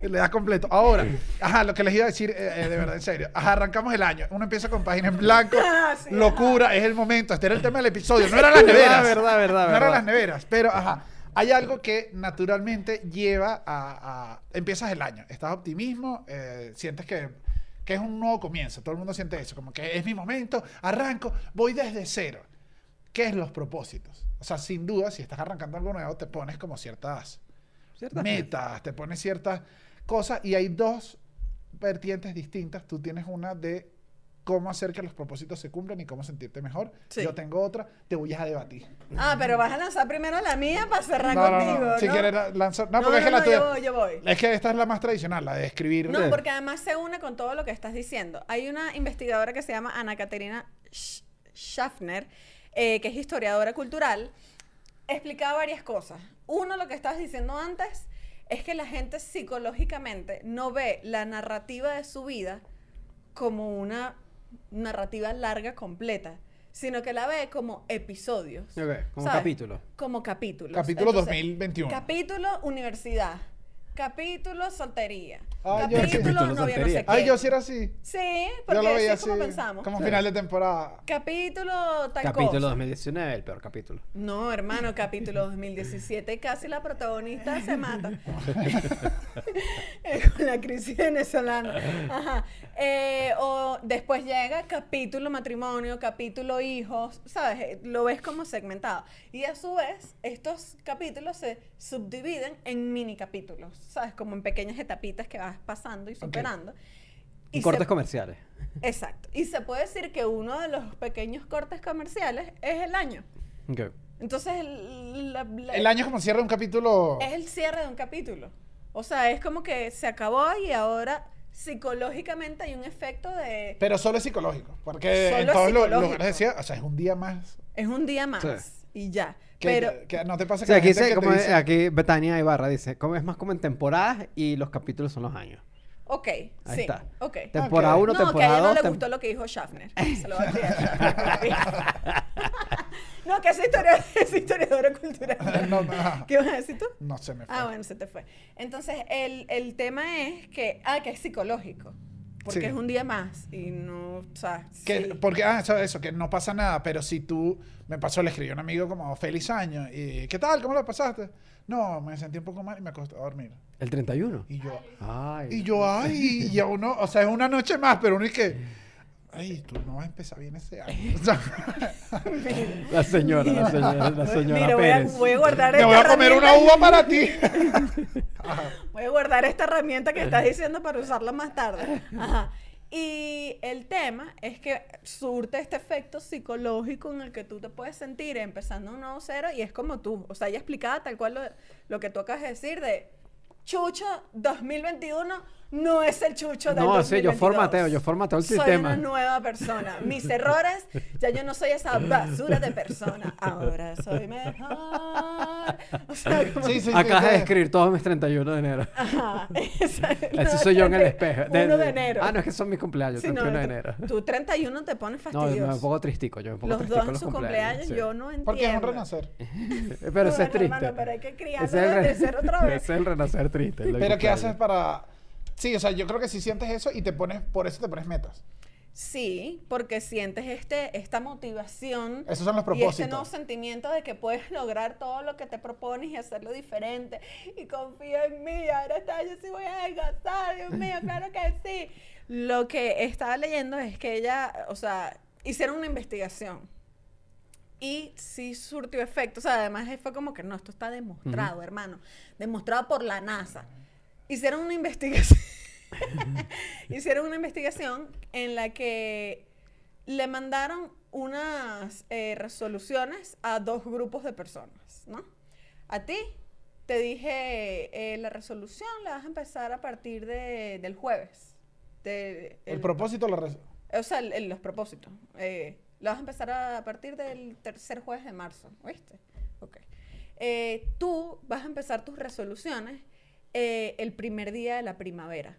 y le das completo. Ahora, ajá, lo que les iba a decir, eh, eh, de verdad, en serio. Ajá, arrancamos el año. Uno empieza con página en blanco. Ah, locura, es el momento. Este era el tema del episodio. No eran las neveras. Verdad, verdad, verdad, No eran las neveras. Pero, ajá, hay algo que naturalmente lleva a... a- empiezas el año. Estás optimismo, eh, sientes que, que es un nuevo comienzo. Todo el mundo siente eso. Como que es mi momento, arranco, voy desde cero. ¿Qué es los propósitos? O sea, sin duda, si estás arrancando algo nuevo, te pones como ciertas ¿Ciertas metas, te pones ciertas cosas y hay dos vertientes distintas. Tú tienes una de cómo hacer que los propósitos se cumplan y cómo sentirte mejor. Sí. Yo tengo otra, te voy a debatir. Ah, pero vas a lanzar primero la mía para cerrar No, no, contigo. no. Si ¿no? quieres la- lanzar. No, No, porque es que la tuya. yo voy, yo voy. Es que esta es la más tradicional, la de escribir. No, porque además se une con todo lo que estás diciendo. Hay una investigadora que se llama Ana Caterina Sch- Schaffner, eh, que es historiadora cultural, explicaba varias cosas. Uno, lo que estabas diciendo antes, es que la gente psicológicamente no ve la narrativa de su vida como una narrativa larga, completa, sino que la ve como episodios. Ok, como. Como capítulos. Capítulo Entonces, 2021. Capítulo universidad. Capítulo soltería. Ay, yo sí. capítulo Capítulo novia no sé qué. Ay, yo sí era así. Sí, Yo porque lo así veía es así. como pensamos. Como final de temporada. Capítulo tal Capítulo cosa. 2019, el peor capítulo. No, hermano, capítulo 2017 casi la protagonista se mata. Con la crisis venezolana. Ajá. Eh, o después llega capítulo matrimonio, capítulo hijos, ¿sabes? Lo ves como segmentado. Y a su vez, estos capítulos se subdividen en mini capítulos, ¿sabes? Como en pequeñas etapitas que vas pasando y superando. Y Y cortes se- comerciales. Exacto. Y se puede decir que uno de los pequeños cortes comerciales es el año. Ok. Entonces, el, la- la- El año es como cierra un capítulo. es el cierre de un capítulo. O sea, es como que se acabó y ahora psicológicamente hay un efecto de... Pero solo es psicológico. Porque Solo en todos los lugares decía, o sea, es un día más. Es un día más Sí. y ya. Que, Pero que no te pasa O que sea, la aquí, dice, que te como dice- aquí Betania Ibarra dice, como es más como en temporadas y los capítulos son los años. Ok, Ahí sí. está. Ok. Temporada Ok. 1, no, que a temporada ella no 2. le gustó lo que dijo Schaffner. Se lo voy a Schaffner. no, que historia es historiadora cultural. No, no. ¿Qué vas a decir tú? No se me fue. Ah, bueno, se te fue. Entonces, el, el tema es que, ah, que es psicológico. Porque Sí. es un día más y no, o sea, Que, sí. Porque, ah, eso, eso, que no pasa nada, pero si tú, me pasó, le escribí a un amigo como feliz año, y ¿qué tal? ¿Cómo lo pasaste? No, me sentí un poco mal y me acosté a dormir. El 31. Y yo, Ay. y yo, ay, y a uno, o sea, es una noche más, pero uno es que, ay, tú no vas a empezar bien ese año. La señora, la señora, la señora Mira, voy a, Pérez. voy a guardar esta voy a comer una uva para ti. Voy a guardar esta herramienta que estás diciendo para usarla más tarde. Ajá. Y el tema es que surte este efecto psicológico en el que tú te puedes sentir empezando un nuevo cero y es como tú. O sea, ella explicaba tal cual lo, lo que tú acabas de decir de Chucho 2021 no es el Chucho del No, sí, yo 2022. formateo, yo formateo el Soy sistema. una nueva persona. Mis errores, ya yo no soy esa basura de persona. Ahora soy mejor. O sea, como- Sí, sí, sí, Acabas de sí. escribir todos mis 31 de enero. Ajá. esa- Ese no, soy yo en el 30 espejo. Uno de enero. Ah, no, es que son mis cumpleaños, Sí, no, 31 de tú- enero. Tú 31 te pones No, yo fastidioso. me pongo tristico, yo me pongo los tristico dos en en los su cumpleaños, sí. yo no entiendo. Porque es un renacer. Pero eso Bueno, es triste. hermano, pero hay que criarlo Ese es el desde cero otra vez. Ese es el renacer triste. Pero ¿qué haces para...? Sí, o sea, yo creo que si sientes eso y te pones, por eso te pones metas. Sí, porque sientes este, esta motivación Esos son los y este propósitos. nuevo sentimiento de que puedes lograr todo lo que te propones y hacerlo diferente. Y confía en mí, ahora está, yo sí voy a adelgazar, Dios mío, claro que sí. Lo que estaba leyendo es que ella, o sea, hicieron una investigación y sí surtió efecto. O sea, además fue como que no, esto está demostrado, hermano. Demostrado por la NASA. Hicieron una investigación. Hicieron una investigación en la que le mandaron unas eh, resoluciones a dos grupos de personas, ¿no? A ti te dije, eh, la resolución la vas a empezar a partir de- del jueves. De- El propósito lo... res- o sea, el- el- los propósitos. Eh, la vas a empezar a, partir del tercer jueves de marzo, ¿oíste? Ok. Tú vas a empezar tus resoluciones eh, el primer día de la primavera.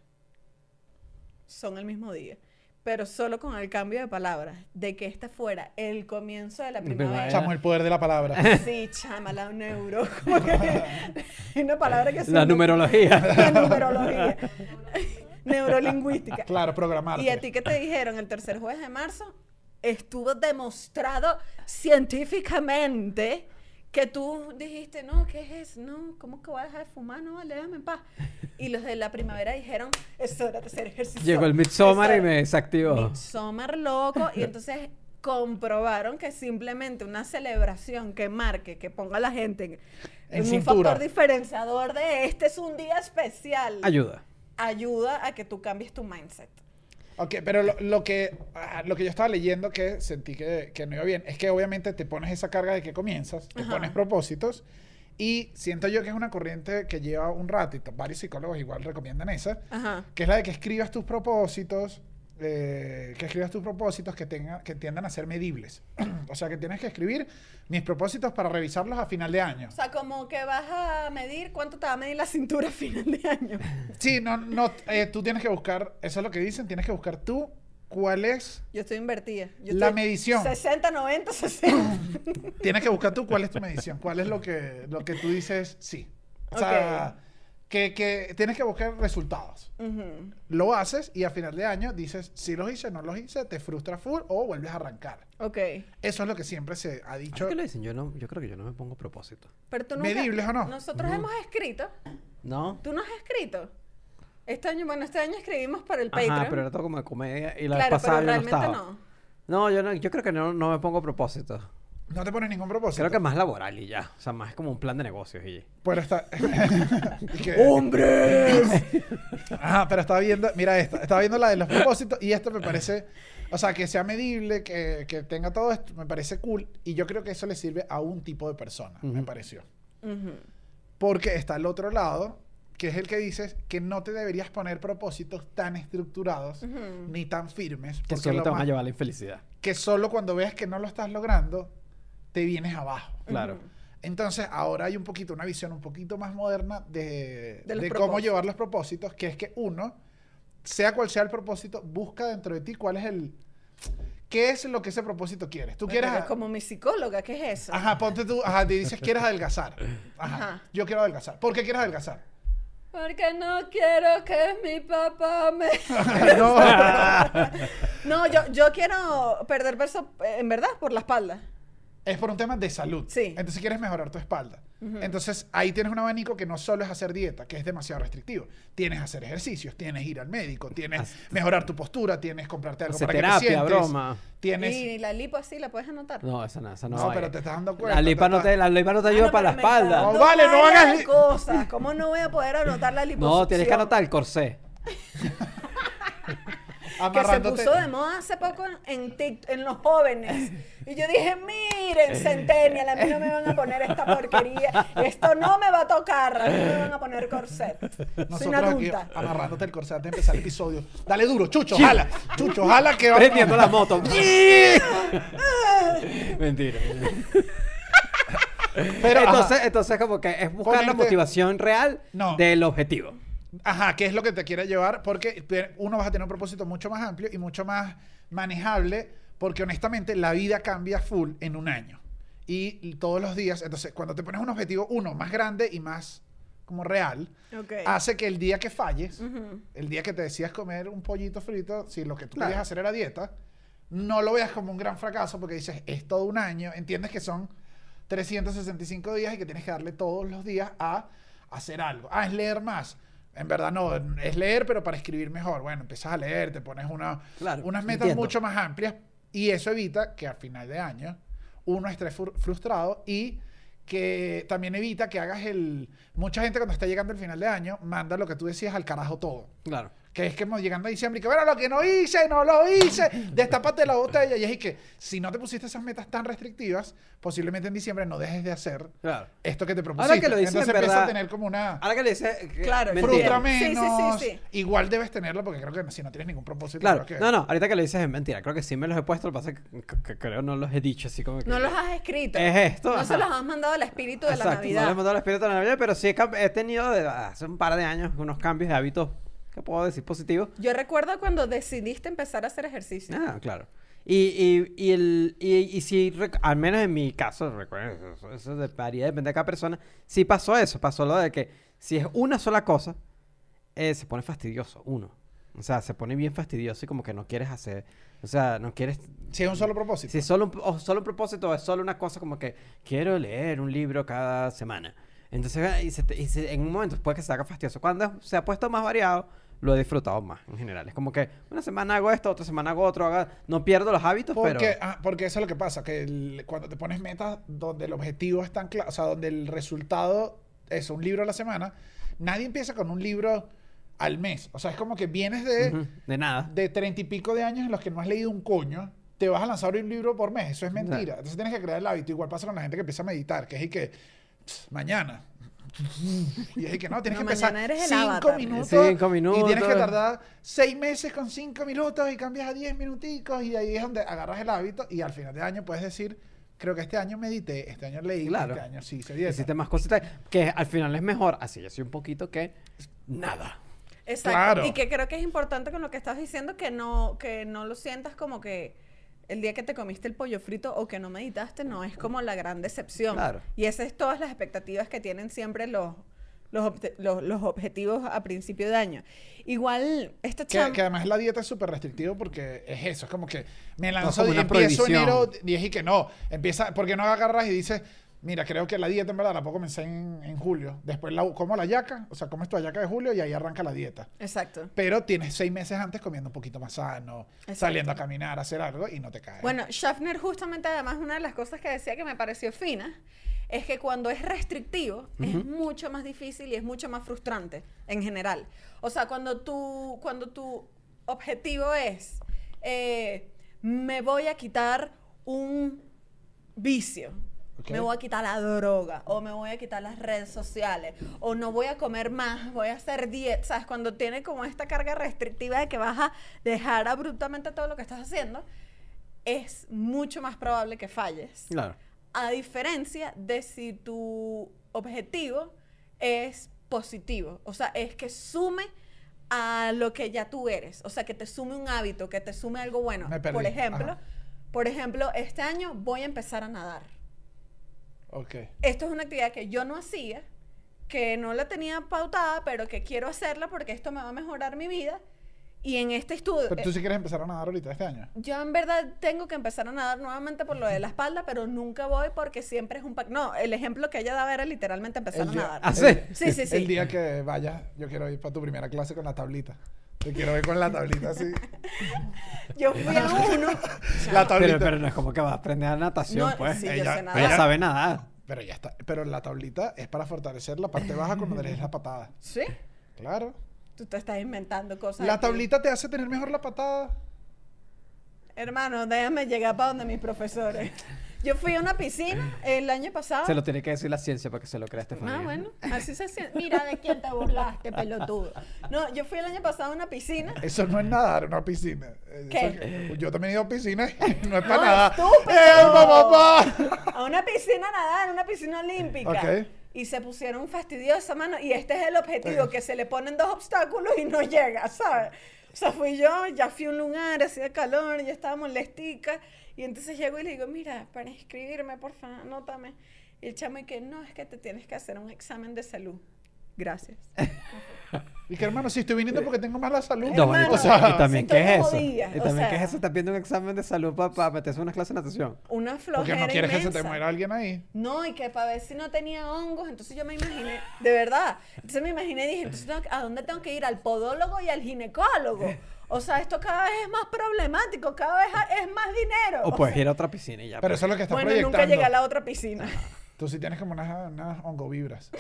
Son el mismo día. Pero solo con el cambio de palabras. De que este fuera el comienzo de la Primavera. Echamos el poder de la palabra. Sí, chama, la neuro. Como que una palabra que La numerología. La numerología. Neurolingüística. claro, programarte. ¿Y a ti qué te dijeron? El tercer jueves de marzo estuvo demostrado científicamente que tú dijiste, no, ¿qué es eso? No, ¿cómo que voy a dejar de fumar? No, vale, déjame en paz. Y los de la primavera dijeron, es hora de hacer ejercicio. Llegó el Midsommar y hora". me desactivó. Midsommar loco. Y entonces comprobaron que simplemente una celebración que marque, que ponga a la gente en, En en un factor diferenciador de este es un día especial Ayuda. ayuda a que tú cambies tu mindset. Ok, pero lo, lo que, ah, lo que yo estaba leyendo que sentí que, que no iba bien es que obviamente te pones esa carga de que comienzas, te Ajá. pones propósitos y siento yo que es una corriente que lleva un rato y t- varios psicólogos igual recomiendan esa, Ajá. que es la de que escribas tus propósitos, eh, que escribas tus propósitos que, tengan, que tiendan a ser medibles. o sea, que tienes que escribir mis propósitos para revisarlos a final de año. O sea, como que vas a medir cuánto te va a medir la cintura a final de año. Sí, no, no, eh, tú tienes que buscar, eso es lo que dicen, tienes que buscar tú cuál es Yo estoy invertida. Yo La estoy medición. 60, 90, 60. Tienes que buscar tú cuál es tu medición, cuál es lo que, lo que tú dices sí. O sea, que, que tienes que buscar resultados. Lo haces y a final de año dices, si los hice, no los hice, te frustra full o vuelves a arrancar. Ok. Eso es lo que siempre se ha dicho. ¿Ahora que lo dicen? Yo, no, yo creo que yo no me pongo propósito. Pero tú nunca- ¿Medibles o no? Nosotros hemos escrito. ¿No? ¿Tú no has escrito? Este año, bueno, este año escribimos para el Ajá, Patreon. pero era todo como de comedia y la claro, vez pasada pero yo no realmente estaba. no. No, yo, no, yo creo que no, no me pongo propósito. No te pones ningún propósito. Creo que más laboral y ya. O sea, más como un plan de negocios y... Pero está. que- ¡Hombres! Ajá, pero estaba viendo, mira esta, estaba viendo la de los propósitos y esto me parece, o sea, que sea medible, que, que tenga todo esto, me parece cool y yo creo que eso le sirve a un tipo de persona, me pareció. Porque está el otro lado, que es el que dices que no te deberías poner propósitos tan estructurados ni tan firmes, que porque solo lo te van a llevar a la infelicidad. que solo cuando veas que no lo estás logrando, te vienes abajo. Claro. Entonces, ahora hay un poquito, una visión un poquito más moderna de, De los de cómo llevar los propósitos, que es que uno, sea cual sea el propósito, busca dentro de ti cuál es el... ¿Qué es lo que ese propósito quieres? Tú quieres... como mi psicóloga, ¿qué es eso? Ajá, ponte tú, ajá, te dices, quieres adelgazar. Ajá, Ajá. yo quiero adelgazar. ¿Por qué quieres adelgazar? Porque no quiero que mi papá me... no, No, yo, yo quiero perder peso, eh, en verdad, por la espalda. Es por un tema de salud. Sí. Entonces quieres mejorar tu espalda. Entonces ahí tienes un abanico que no solo es hacer dieta, que es demasiado restrictivo. Tienes hacer ejercicios, tienes ir al médico, tienes Haz- mejorar tu postura, tienes comprarte algo para que te terapia, sientes. broma. Tienes... Y la lipo así, ¿la puedes anotar? No, esa no, esa no. No, pero te estás dando cuenta. La lipa, no te, la lipa no te Ah, ayuda no, para la espalda. No, vale, no hagas cosas. ¿Cómo no voy a poder anotar la liposucción? No, tienes que anotar el corsé. Que se puso de moda hace poco en, en, Tik- en los jóvenes. Y yo dije, miren, Centennial, a mí no me van a poner esta porquería. Esto no me va a tocar. A mí me van a poner corset. Soy una Nosotros aquí adulta. amarrándote el corsé antes de empezar el episodio. Dale duro, Chucho, jala. Chucho, jala que va. Prendiendo la moto. Mentira. Pero, ajá. entonces, entonces, como que es buscar la motivación real No. del objetivo. Ajá, ¿qué es lo que te quiere llevar? Porque uno vas a tener un propósito mucho más amplio y mucho más manejable, porque honestamente la vida cambia full en un año. Y todos los días, entonces cuando te pones un objetivo, uno, más grande y más como real, hace que el día que falles, el día que te decías comer un pollito frito, si lo que tú Claro. querías hacer era dieta, no lo veas como un gran fracaso porque dices, es todo un año, entiendes que son 365 días y que tienes que darle todos los días a hacer algo. Ah, es leer más. En verdad no, es leer pero para escribir mejor. Bueno, empiezas a leer, te pones una, Claro, unas metas entiendo. mucho más amplias y eso evita que al final de año uno esté fru- frustrado y que también evita que hagas el... Mucha gente cuando está llegando el final de año manda lo que tú decías al carajo todo. Claro. Que es que llegando a diciembre y que, bueno, lo que no hice, no lo hice, destápate la botella. Y es que si no te pusiste esas metas tan restrictivas, posiblemente en diciembre no dejes de hacer Claro. esto que te propusiste. Ahora que lo dices, Entonces en empieza a tener como una... Ahora que le dice. que- Claro, mentira. Frustra Sí, sí, sí, menos. sí. Igual debes tenerlo porque creo que si no tienes ningún propósito... Claro, creo que- no, no, ahorita que lo dices es mentira. Creo que sí me los he puesto, lo que pasa es que, que- que creo no los he dicho así como que. No los has escrito. Es esto, No ajá. se los has mandado al espíritu de la Exacto, Navidad. No le he mandado el espíritu de la Navidad, pero sí he, he tenido de- hace un par de años unos cambios de hábitos que puedo decir positivos. Yo recuerdo cuando decidiste empezar a hacer ejercicio. Ah, claro. Y, y, y, el, y, y si, al menos en mi caso, recuerdo, eso, eso de- varía, depende de cada persona, sí pasó eso, pasó lo de que si es una sola cosa, eh, se pone fastidioso, uno. O sea, se pone bien fastidioso y como que no quieres hacer, o sea, no quieres... Si es un solo propósito. Si es solo un, o solo un propósito es solo una cosa como que quiero leer un libro cada semana. Entonces, y se te- y se- en un momento puede que se haga fastidioso. Cuando se ha puesto más variado, lo he disfrutado más en general. Es como que una semana hago esto, otra semana hago otro, no pierdo los hábitos, Porque, pero... ah, porque eso es lo que pasa, que el- cuando te pones metas donde el objetivo es tan claro, o sea, donde el resultado es un libro a la semana, nadie empieza con un libro al mes. O sea, es como que vienes de, Ujú, de nada. de treinta y pico de años en los que no has leído un coño, te vas a lanzar un libro por mes. Eso es mentira. Entonces tienes que crear el hábito. Igual pasa con la gente que empieza a meditar, que es y que "Pss, mañana. Y es y que no, tienes No, que empezar eres cinco avatar. minutos, Cinco Y tienes que minutos. tardar seis meses con cinco minutos y cambias a diez minuticos y ahí es donde agarras el hábito y al final de año puedes decir, creo que este año medité, este año leí, Claro. este año sí hice dieta. Hiciste más cositas que al final es mejor así, así un poquito que nada. Exacto. Claro. Y que creo que es importante con lo que estás diciendo que no, que no lo sientas como que el día que te comiste el pollo frito o que no meditaste no es como la gran decepción. Claro. Y esas es todas las expectativas que tienen siempre los, los, los, los objetivos a principio de año. Igual, esta Que, chama... que además la dieta es súper restrictiva porque es eso, es como que me lanzo como y una empiezo enero 10 y que no, empieza, porque no agarras y dices, mira, creo que la dieta en verdad la puedo comenzar en, en julio, después la, como la yaca, o sea, comes tu yaca de julio y ahí arranca la dieta. Exacto. Pero tienes seis meses antes comiendo un poquito más sano, Exacto. saliendo a caminar, a hacer algo y no te caes. Bueno, Schaffner justamente además una de las cosas que decía que me pareció fina es que cuando es restrictivo es mucho más difícil y es mucho más frustrante en general. O sea, cuando tu, cuando tu objetivo es eh, me voy a quitar un vicio. Me voy a quitar la droga, o me voy a quitar las redes sociales, o no voy a comer más, voy a hacer dieta. ¿Sabes? Cuando tiene como esta carga restrictiva de que vas a dejar abruptamente todo lo que estás haciendo, es mucho más probable que falles. Claro. A diferencia de si tu objetivo es positivo, o sea, es que sume a lo que ya tú eres, o sea, que te sume un hábito, que te sume algo bueno. Por ejemplo, Ajá. por ejemplo, este año voy a empezar a nadar. Ok. Esto es una actividad que yo no hacía, que no la tenía pautada, pero que quiero hacerla porque esto me va a mejorar mi vida. Y en este estudio, Pero tú sí quieres empezar a nadar ahorita este año. yo en verdad tengo que empezar a nadar nuevamente por lo de la espalda, pero nunca voy porque siempre es un... No, el ejemplo que ella daba era literalmente empezar El a día- nadar. ¿Ah, sí? Sí, sí, sí. El día que vayas, yo quiero ir para tu primera clase con la tablita. Te quiero ver con la tablita así. Yo fui a uno... La tablita. Pero, pero no es como que vas a aprender a natación, No, pues. sí, yo Ella- sé Ella nadar. sabe nadar. Pero ya está. Pero la tablita es para fortalecer la parte baja cuando le des la patada. ¿Sí? Claro. Tú te estás inventando cosas. La tablita te hace tener mejor la patada. Hermano, déjame llegar para donde mis profesores. Yo fui a una piscina el año pasado. Se lo tiene que decir la ciencia para que se lo crea Estefanía. Ah, bueno, así se siente. Mira de quién te burlaste, pelotudo. No, yo fui el año pasado a una piscina. Eso no es nadar, una piscina. Eso ¿Qué? yo también he ido a piscina y no es para No, nada. estúpido. ¡Eh, papá! A una piscina a nadar, una piscina olímpica. Ok. Y se pusieron fastidiosa, mano. Y este es el objetivo, que se le ponen dos obstáculos y no llega, ¿sabes? O sea, fui yo, ya fui a un lugar, hacía calor, ya estaba molestica. Y entonces llego y le digo, mira, para inscribirme, por favor, anótame. Y el chamo y que no, es que te tienes que hacer un examen de salud. Gracias. Y que hermano, si estoy viniendo porque tengo mala salud. No, Hermano, o sea, y también, ¿qué es eso? jodida, Y o también, ¿qué sea. es eso? Estás viendo un examen de salud para meterse en una clase de natación. Una Porque flojera no quieres que se te inmensa. muera alguien ahí. No, y que para ver si no tenía hongos, entonces yo me imaginé, de verdad, entonces me imaginé y dije, entonces ¿a dónde tengo que ir? Al podólogo y al ginecólogo. O sea, esto cada vez es más problemático, cada vez es más dinero. O puedes sea, ir a otra piscina y ya. Pero pues. eso es lo que estás Bueno, proyectando. nunca llegué a la otra piscina. Tú sí tienes como unas, unas hongovibras.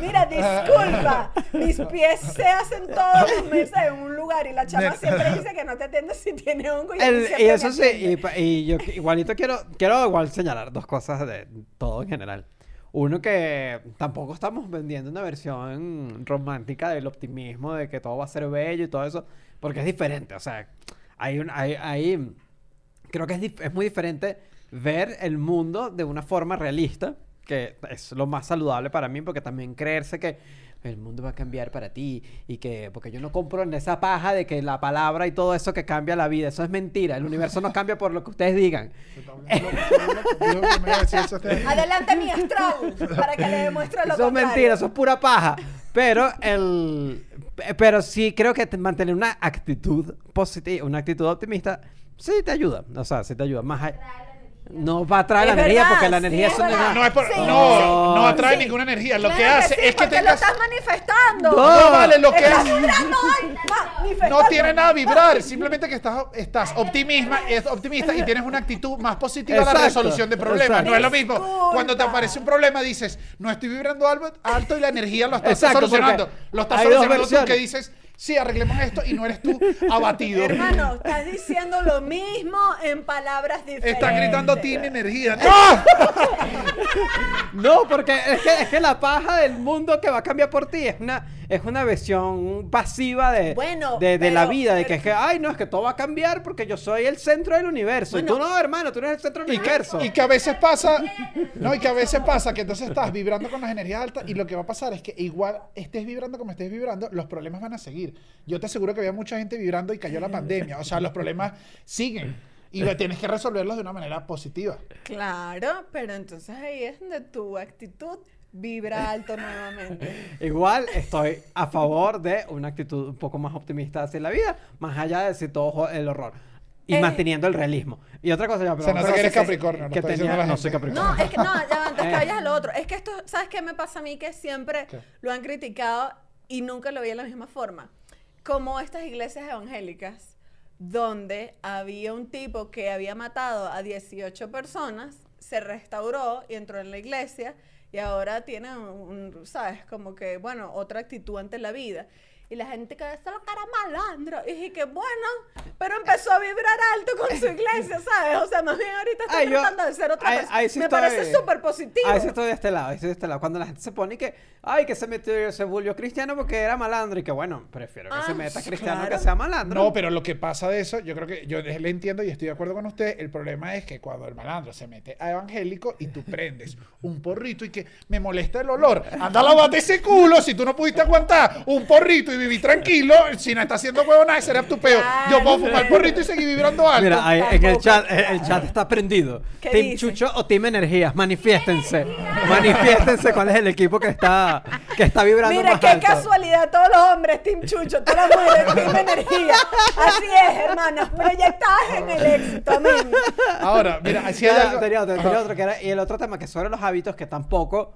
Mira, disculpa, mis pies se hacen todos los meses en un lugar y la chama siempre dice que no te atiende si tiene hongo y, El- y eso sí, y, pa- y yo igualito quiero, quiero igual señalar dos cosas de todo en general. Uno que tampoco estamos vendiendo una versión romántica del optimismo, de que todo va a ser bello y todo eso, porque es diferente. O sea, hay un, hay, hay- creo que es, es muy diferente ver el mundo de una forma realista, que es lo más saludable para mí, porque también creerse que el mundo va a cambiar para ti y que, porque yo no compro en esa paja de que la palabra y todo eso que cambia la vida, eso es mentira, el universo no cambia por lo que ustedes digan. Adelante mi astral, para que le demuestre lo Eso es contrario. mentira, eso es pura paja. Pero el pe- pero sí creo que te- mantener una actitud positiva, una actitud optimista, sí te ayuda. O sea, sí te ayuda. Más a- no va a traer la energía verdad, porque la sí, energía es eso no es. No, es por- Sí, no, no atrae sí. ninguna energía. Lo Claro que hace sí, es que lo tengas. estás manifestando. No, vale, lo que Estás es. vibrando hoy, manifestando. No tiene nada a vibrar, simplemente que estás, estás optimisma, es optimista y tienes una actitud más positiva a la resolución de problemas. exacto. No es lo mismo. Disculpa. Cuando te aparece un problema dices, no estoy vibrando alto y la energía lo estás Exacto, solucionando. Lo estás solucionando tú que dices, sí, arreglemos esto y no eres tú abatido. Hermano, estás diciendo lo mismo en palabras diferentes. Están gritando Team Energía. ¡No! No, porque es que, es que la paja del mundo que va a cambiar por ti es una, es una versión pasiva de, Bueno, de, de la pero- vida, de que es que, ay, no, es que todo va a cambiar porque yo soy el centro del universo. y tú no, hermano, tú eres el centro del Y que, universo. y que a veces pasa, no, y que a veces pasa que entonces estás vibrando con las energías altas y lo que va a pasar es que igual estés vibrando como estés vibrando, los problemas van a seguir. Yo te aseguro que había mucha gente vibrando y cayó la pandemia, o sea, los problemas siguen. Y tienes que resolverlos de una manera positiva. Claro, pero entonces ahí es donde tu actitud vibra alto nuevamente. Igual estoy a favor de una actitud un poco más optimista hacia la vida, más allá de decir todo el horror. Y Eh. manteniendo el realismo. Y otra cosa, ya, O sea, no sé pero- que eres que- Capricornio, que está tenía- no soy Capricornio. No, es que no, ya antes que vayas a lo otro. Es que esto, ¿sabes qué me pasa a mí? Que siempre ¿Qué? lo han criticado y nunca lo vi de la misma forma. Como estas iglesias evangélicas, donde había un tipo que había matado a 18 personas, se restauró y entró en la iglesia y ahora tiene un, un, ¿sabes? Como que, bueno, otra actitud ante la vida. Y la gente que solo cara malandro. Y dije que bueno, pero empezó a vibrar alto con su iglesia, ¿sabes? O sea, más bien ahorita está Ay, yo- tratando de ser otra ahí- persona. ahí sí Me estoy- parece súper positivo. A veces estoy de este lado, a veces de este lado. Cuando la gente se pone que, ay, que se metió, se volvió cristiano porque era malandro. Y que bueno, prefiero que Ah, se meta cristiano claro. que sea malandro. No, pero lo que pasa de eso, yo creo que yo le entiendo y estoy de acuerdo con usted. El problema es que cuando el malandro se mete a evangélico y tú prendes un porrito y que me molesta el olor, anda a lavarte ese culo si tú no pudiste aguantar un porrito y vivir tranquilo, si no estás haciendo huevo nada, será tu peo. Yo puedo fumar el porrito y seguir vibrando alto. Mira, ahí, en el chat, el, el chat está prendido. ¿Qué Team dice? Chucho o Team Energías, manifiéstense. manifiéstense cuál es el equipo que está, que está vibrando Mira, más qué alto. casualidad, todos los hombres, Team Chucho, todas las mujeres, Team Energía. Así es, hermanas, proyectadas en el éxito, amén. Ahora, mira, si hay Ya, algo... tenía otro, tenía otro que era- y el otro tema que sobre los hábitos que tampoco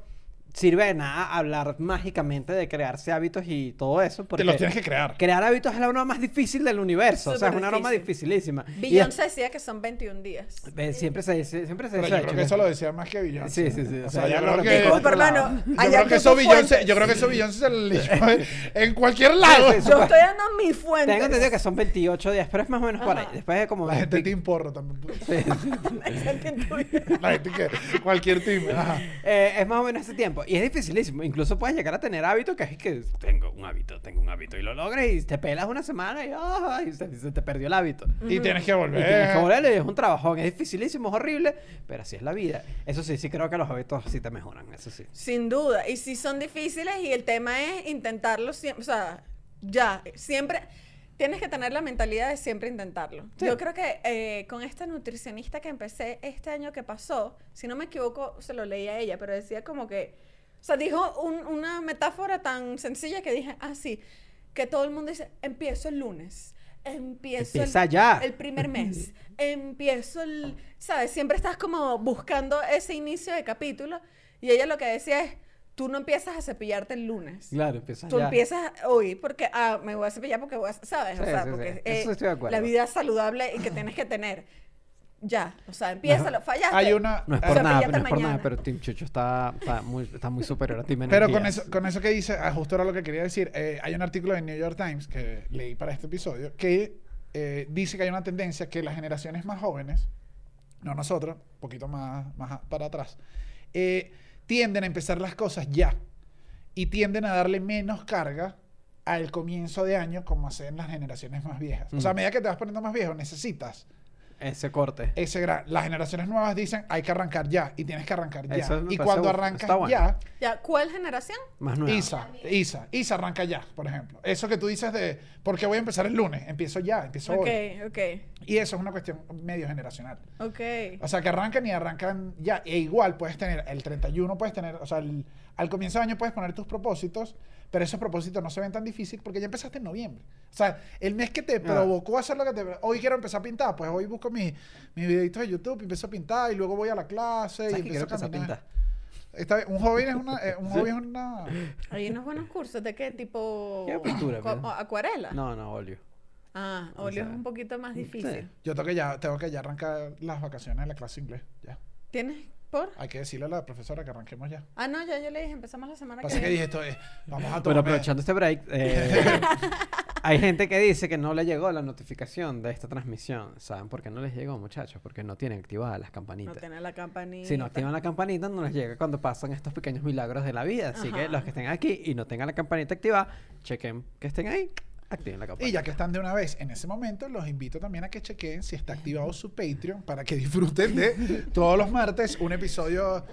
sirve de nada hablar mágicamente de crearse hábitos y todo eso. Porque Te los tienes que crear. Crear hábitos es la norma más difícil del universo. o sea, es una norma difícil. dificilísima. Beyoncé decía que son 21 días. ve, siempre se dice, siempre se Pero dice yo creo que eso lo decía más que Beyoncé. Sí, sí, sí, O o sea, sea, yo yo creo lo que... hermano. Yo allá creo, que eso Beyoncé, yo creo que eso Beyoncé se lo dijo en cualquier lado. Sí, sí, Yo estoy dando mis fuentes. Tengo entendido que son 28 días, pero es más o menos por ahí. Ajá. Después de como... La gente team porro también. Sí. La gente que cualquier team. Ajá. Eh, es más o menos ese tiempo. Y es dificilísimo. Incluso puedes llegar a tener hábitos que es que tengo un hábito, tengo un hábito. Y lo logras y te pelas una semana y, ay, se, se te perdió el hábito. Y tienes que Y volver. tienes que volverle, y es un trabajón, es dificilísimo, es horrible, pero así es la vida. Eso sí, sí creo que los hábitos sí te mejoran, eso sí. Sin duda. Y sí son difíciles y el tema es intentarlo siempre. O sea, ya, siempre. Tienes que tener la mentalidad de siempre intentarlo. Sí. Yo creo que eh, con esta nutricionista que empecé este año que pasó, si no me equivoco, se lo leí a ella, pero decía como que, o sea, dijo un- una metáfora tan sencilla que dije, ah, sí, que todo el mundo dice, empiezo el lunes, empiezo el- ya. el primer mes, empiezo el, ¿sabes? Siempre estás como buscando ese inicio de capítulo y ella lo que decía es, tú no empiezas a cepillarte el lunes. Claro, empiezas Tú ya. empiezas hoy porque, ah, me voy a cepillar porque voy a, ¿sabes? o sea, sí, sí. porque Eso eh, estoy de acuerdo. la vida saludable y que tienes que tener. Ya, o sea, empieza, lo fallaste. Hay una. No es O por sea, nada, no es por nada, pero Team Chucho está, está, muy, está muy superior a Team Pero con eso, con eso que dice, ah, justo era lo que quería decir. eh, hay un artículo de New York Times que leí para este episodio que eh, dice que hay una tendencia que las generaciones más jóvenes, no nosotros, un poquito más, más a- para atrás, eh, tienden a empezar las cosas ya y tienden a darle menos carga al comienzo de año como hacen las generaciones más viejas. O sea, a Mm. medida que te vas poniendo más viejo, necesitas Ese corte. ese gran... Las generaciones nuevas dicen, hay que arrancar ya y tienes que arrancar ya. Eso y cuando arrancas bueno. ya, Ya, ¿cuál generación? Más. Isa, Isa, Isa arranca ya, por ejemplo. Eso que tú dices de, ¿por qué voy a empezar el lunes? Empiezo ya, empiezo Ok, hoy. ok, Y eso es una cuestión medio generacional. ok. O sea, que arrancan y arrancan ya. E igual puedes tener, el 31 puedes tener, o sea, el- al comienzo de año puedes poner tus propósitos, pero esos propósitos no se ven tan difíciles porque ya empezaste en noviembre. O sea, el mes que te Ah. provocó hacer lo que te... Hoy quiero empezar a pintar, pues hoy busco mis, mis videitos de YouTube, empiezo a pintar y luego voy a la clase y ¿Sabes que quiero empiezo a pintar? Está bien, un hobby es una... eh, un hobby es una... Hay unos buenos cursos de qué tipo. ¿Qué pintura? ¿Acuarela? No, no, óleo. Ah, O óleo sea, es un poquito más difícil. sí. Yo tengo que ya, tengo que ya arrancar las vacaciones de la clase de inglés. Ya. ¿Tienes por? Hay que decirle a la profesora que arranquemos ya. Ah, no, ya yo le dije, empezamos la semana Pasa que que viene. dije esto es, vamos a tomar. Bueno, aprovechando este break, eh, hay gente que dice que no le llegó la notificación de esta transmisión. ¿Saben por qué no les llegó, muchachos? Porque no tienen activadas las No campanitas. tiene la campanita. si no activan la campanita, no les llega cuando pasan estos pequeños milagros de la vida. Así que los que estén aquí y no tengan la campanita activada, chequen que estén ahí, activen la campanita. Y ya que están de una vez en ese momento, los invito también a que chequen si está activado su Patreon para que disfruten de todos los martes un episodio,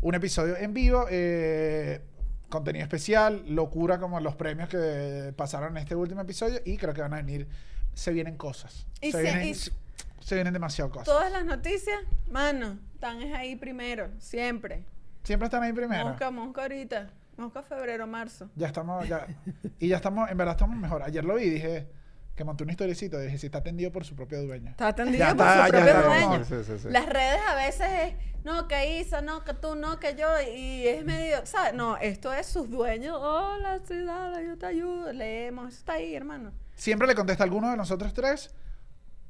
un episodio en vivo. eh, contenido especial, locura como los premios que pasaron en este último episodio y creo que van a venir, se vienen cosas. Y se se- vienen, y- se vienen demasiado cosas. Todas las noticias, mano, están es ahí primero, siempre. Siempre están ahí primero. Mosca, mosca ahorita. Mosca febrero, marzo. Ya estamos, ya. Y ya estamos, en verdad estamos mejor. Ayer lo vi y dije que monté una historiecita. Dije, si está atendido por su propio dueño. Está atendido Ya por está, su ya propio está dueño. como- Sí, sí, sí. Las redes a veces es, no, que Isa, no, que tú, no, que yo, y es medio, ¿sabes? No, esto es sus dueños. Hola, sí, dale, yo te ayudo. Leemos, eso está ahí, hermano. Siempre le contesta a alguno de nosotros tres,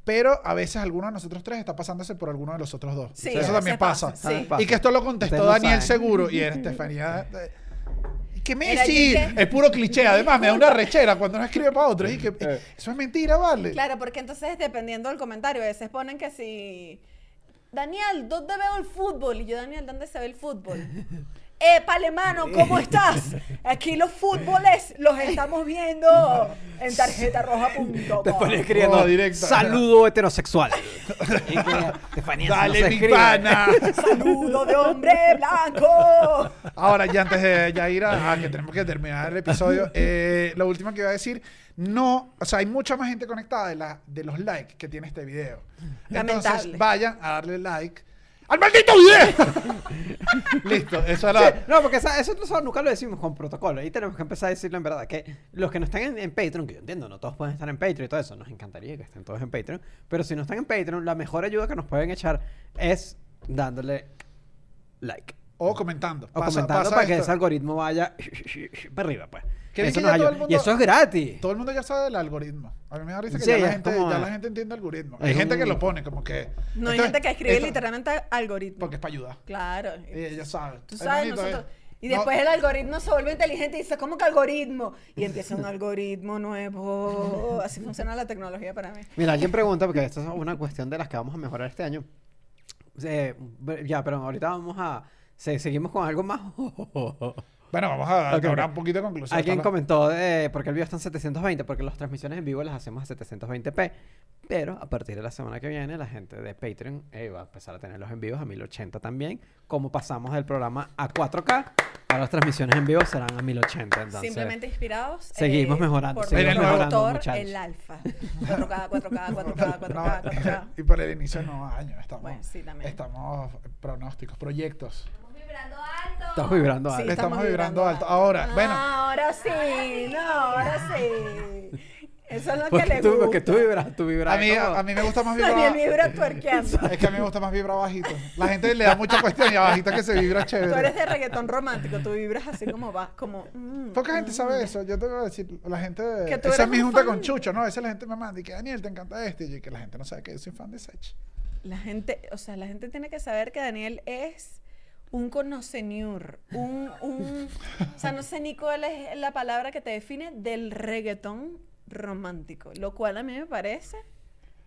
pero a veces alguno de nosotros tres está pasándose por alguno de los otros dos. Sí, Eso también pasa. pasa, sí. Y que esto lo contestó Daniel seguro y Estefanía. Que- Es puro cliché. Además, me da una rechera cuando uno escribe para otro. Y que, Eh. eso es mentira, ¿vale? Claro, porque entonces dependiendo del comentario, a veces ponen que si, Daniel, ¿dónde veo el fútbol? Y yo, Daniel, ¿dónde se ve el fútbol? Eh, Palemano, ¿cómo estás? Aquí los fútboles los estamos viendo en tarjetarroja.com. Te ponía escribiendo Oh, directo. saludo heterosexual. Estefanía, no Dale, mi escribe. pana. Saludo de hombre blanco. Ahora, ya antes de ya ir a, a que tenemos que terminar el episodio, eh, lo último que iba a decir, no, o sea, hay mucha más gente conectada de, la, de los likes que tiene este video. Entonces, Lamentable. vayan a darle like al maldito video. Listo, eso era... Sí, no, porque esa- eso nosotros nunca lo decimos con protocolo. Y tenemos que empezar a decirlo en verdad. Que los que no están en, en Patreon, que yo entiendo, no todos pueden estar en Patreon y todo eso. Nos encantaría que estén todos en Patreon. Pero si no están en Patreon, la mejor ayuda que nos pueden echar es dándole like. O comentando. O Pasa- comentando pasa para que esto. ese algoritmo vaya para arriba, pues. Que Eso que nos mundo- Y eso es gratis. Todo el mundo ya sabe del algoritmo. A mí me da risa que Sí, ya, la gente, como- ya la gente entiende el algoritmo. Hay es gente que lo pone como que... No hay gente que escribe esto- literalmente algoritmo. Porque es para ayudar. Claro. Y ella sabe. Tú Es sabes, bonito, nosotros. ¿eh? Y No, después el algoritmo se vuelve inteligente y dice, ¿cómo que algoritmo? Y empieza un algoritmo nuevo. Así funciona la tecnología para mí. Mira, alguien pregunta, porque esto es una cuestión de las que vamos a mejorar este año. Eh, ya, pero ahorita vamos a. se- seguimos con algo más. Bueno, vamos a Ok, ahora ok. un poquito de conclusión. Alguien comentó de porque el video está en 720, porque las transmisiones en vivo las hacemos a 720p. Pero a partir de la semana que viene, la gente de Patreon eh, va a empezar a tener los en vivos a 1080 también. Como pasamos del programa a 4K, ahora las transmisiones en vivo serán a 1080. Entonces, Simplemente inspirados. eh, seguimos mejorando, Por seguimos nuestro mejorando, autor, muchachos. el alfa. 4K, 4K, 4K, 4K, No, 4K. y por el inicio de nuevos años estamos, Bueno, sí, también. estamos pronósticos, proyectos. vibrando alto. Estás vibrando alto. Estamos vibrando alto. Ahora, bueno. Ahora sí, no, ahora sí. Eso es lo que le tú, gusta. porque tú vibras, tú vibras. A mí, a me gusta más Daniel vibrar. vibra tuerqueando. Es que a mí me gusta más vibrar bajito. La gente le da mucha cuestión y abajito que se vibra Tú eres chévere. de reggaetón romántico, tú vibras así como va, como... mm, Poca gente mm. sabe eso. Yo te voy a decir, la gente. Que tú Esa es mi un junta fan. con Chucho, ¿no? A veces la gente me manda y que Daniel, te encanta este. Y yo, que la gente no sabe que yo soy fan de Sech. La gente, o sea, la gente tiene que saber que Daniel es un conoceneur, un, un, o sea, no sé ni cuál es la palabra que te define del reggaetón romántico, lo cual a mí me parece,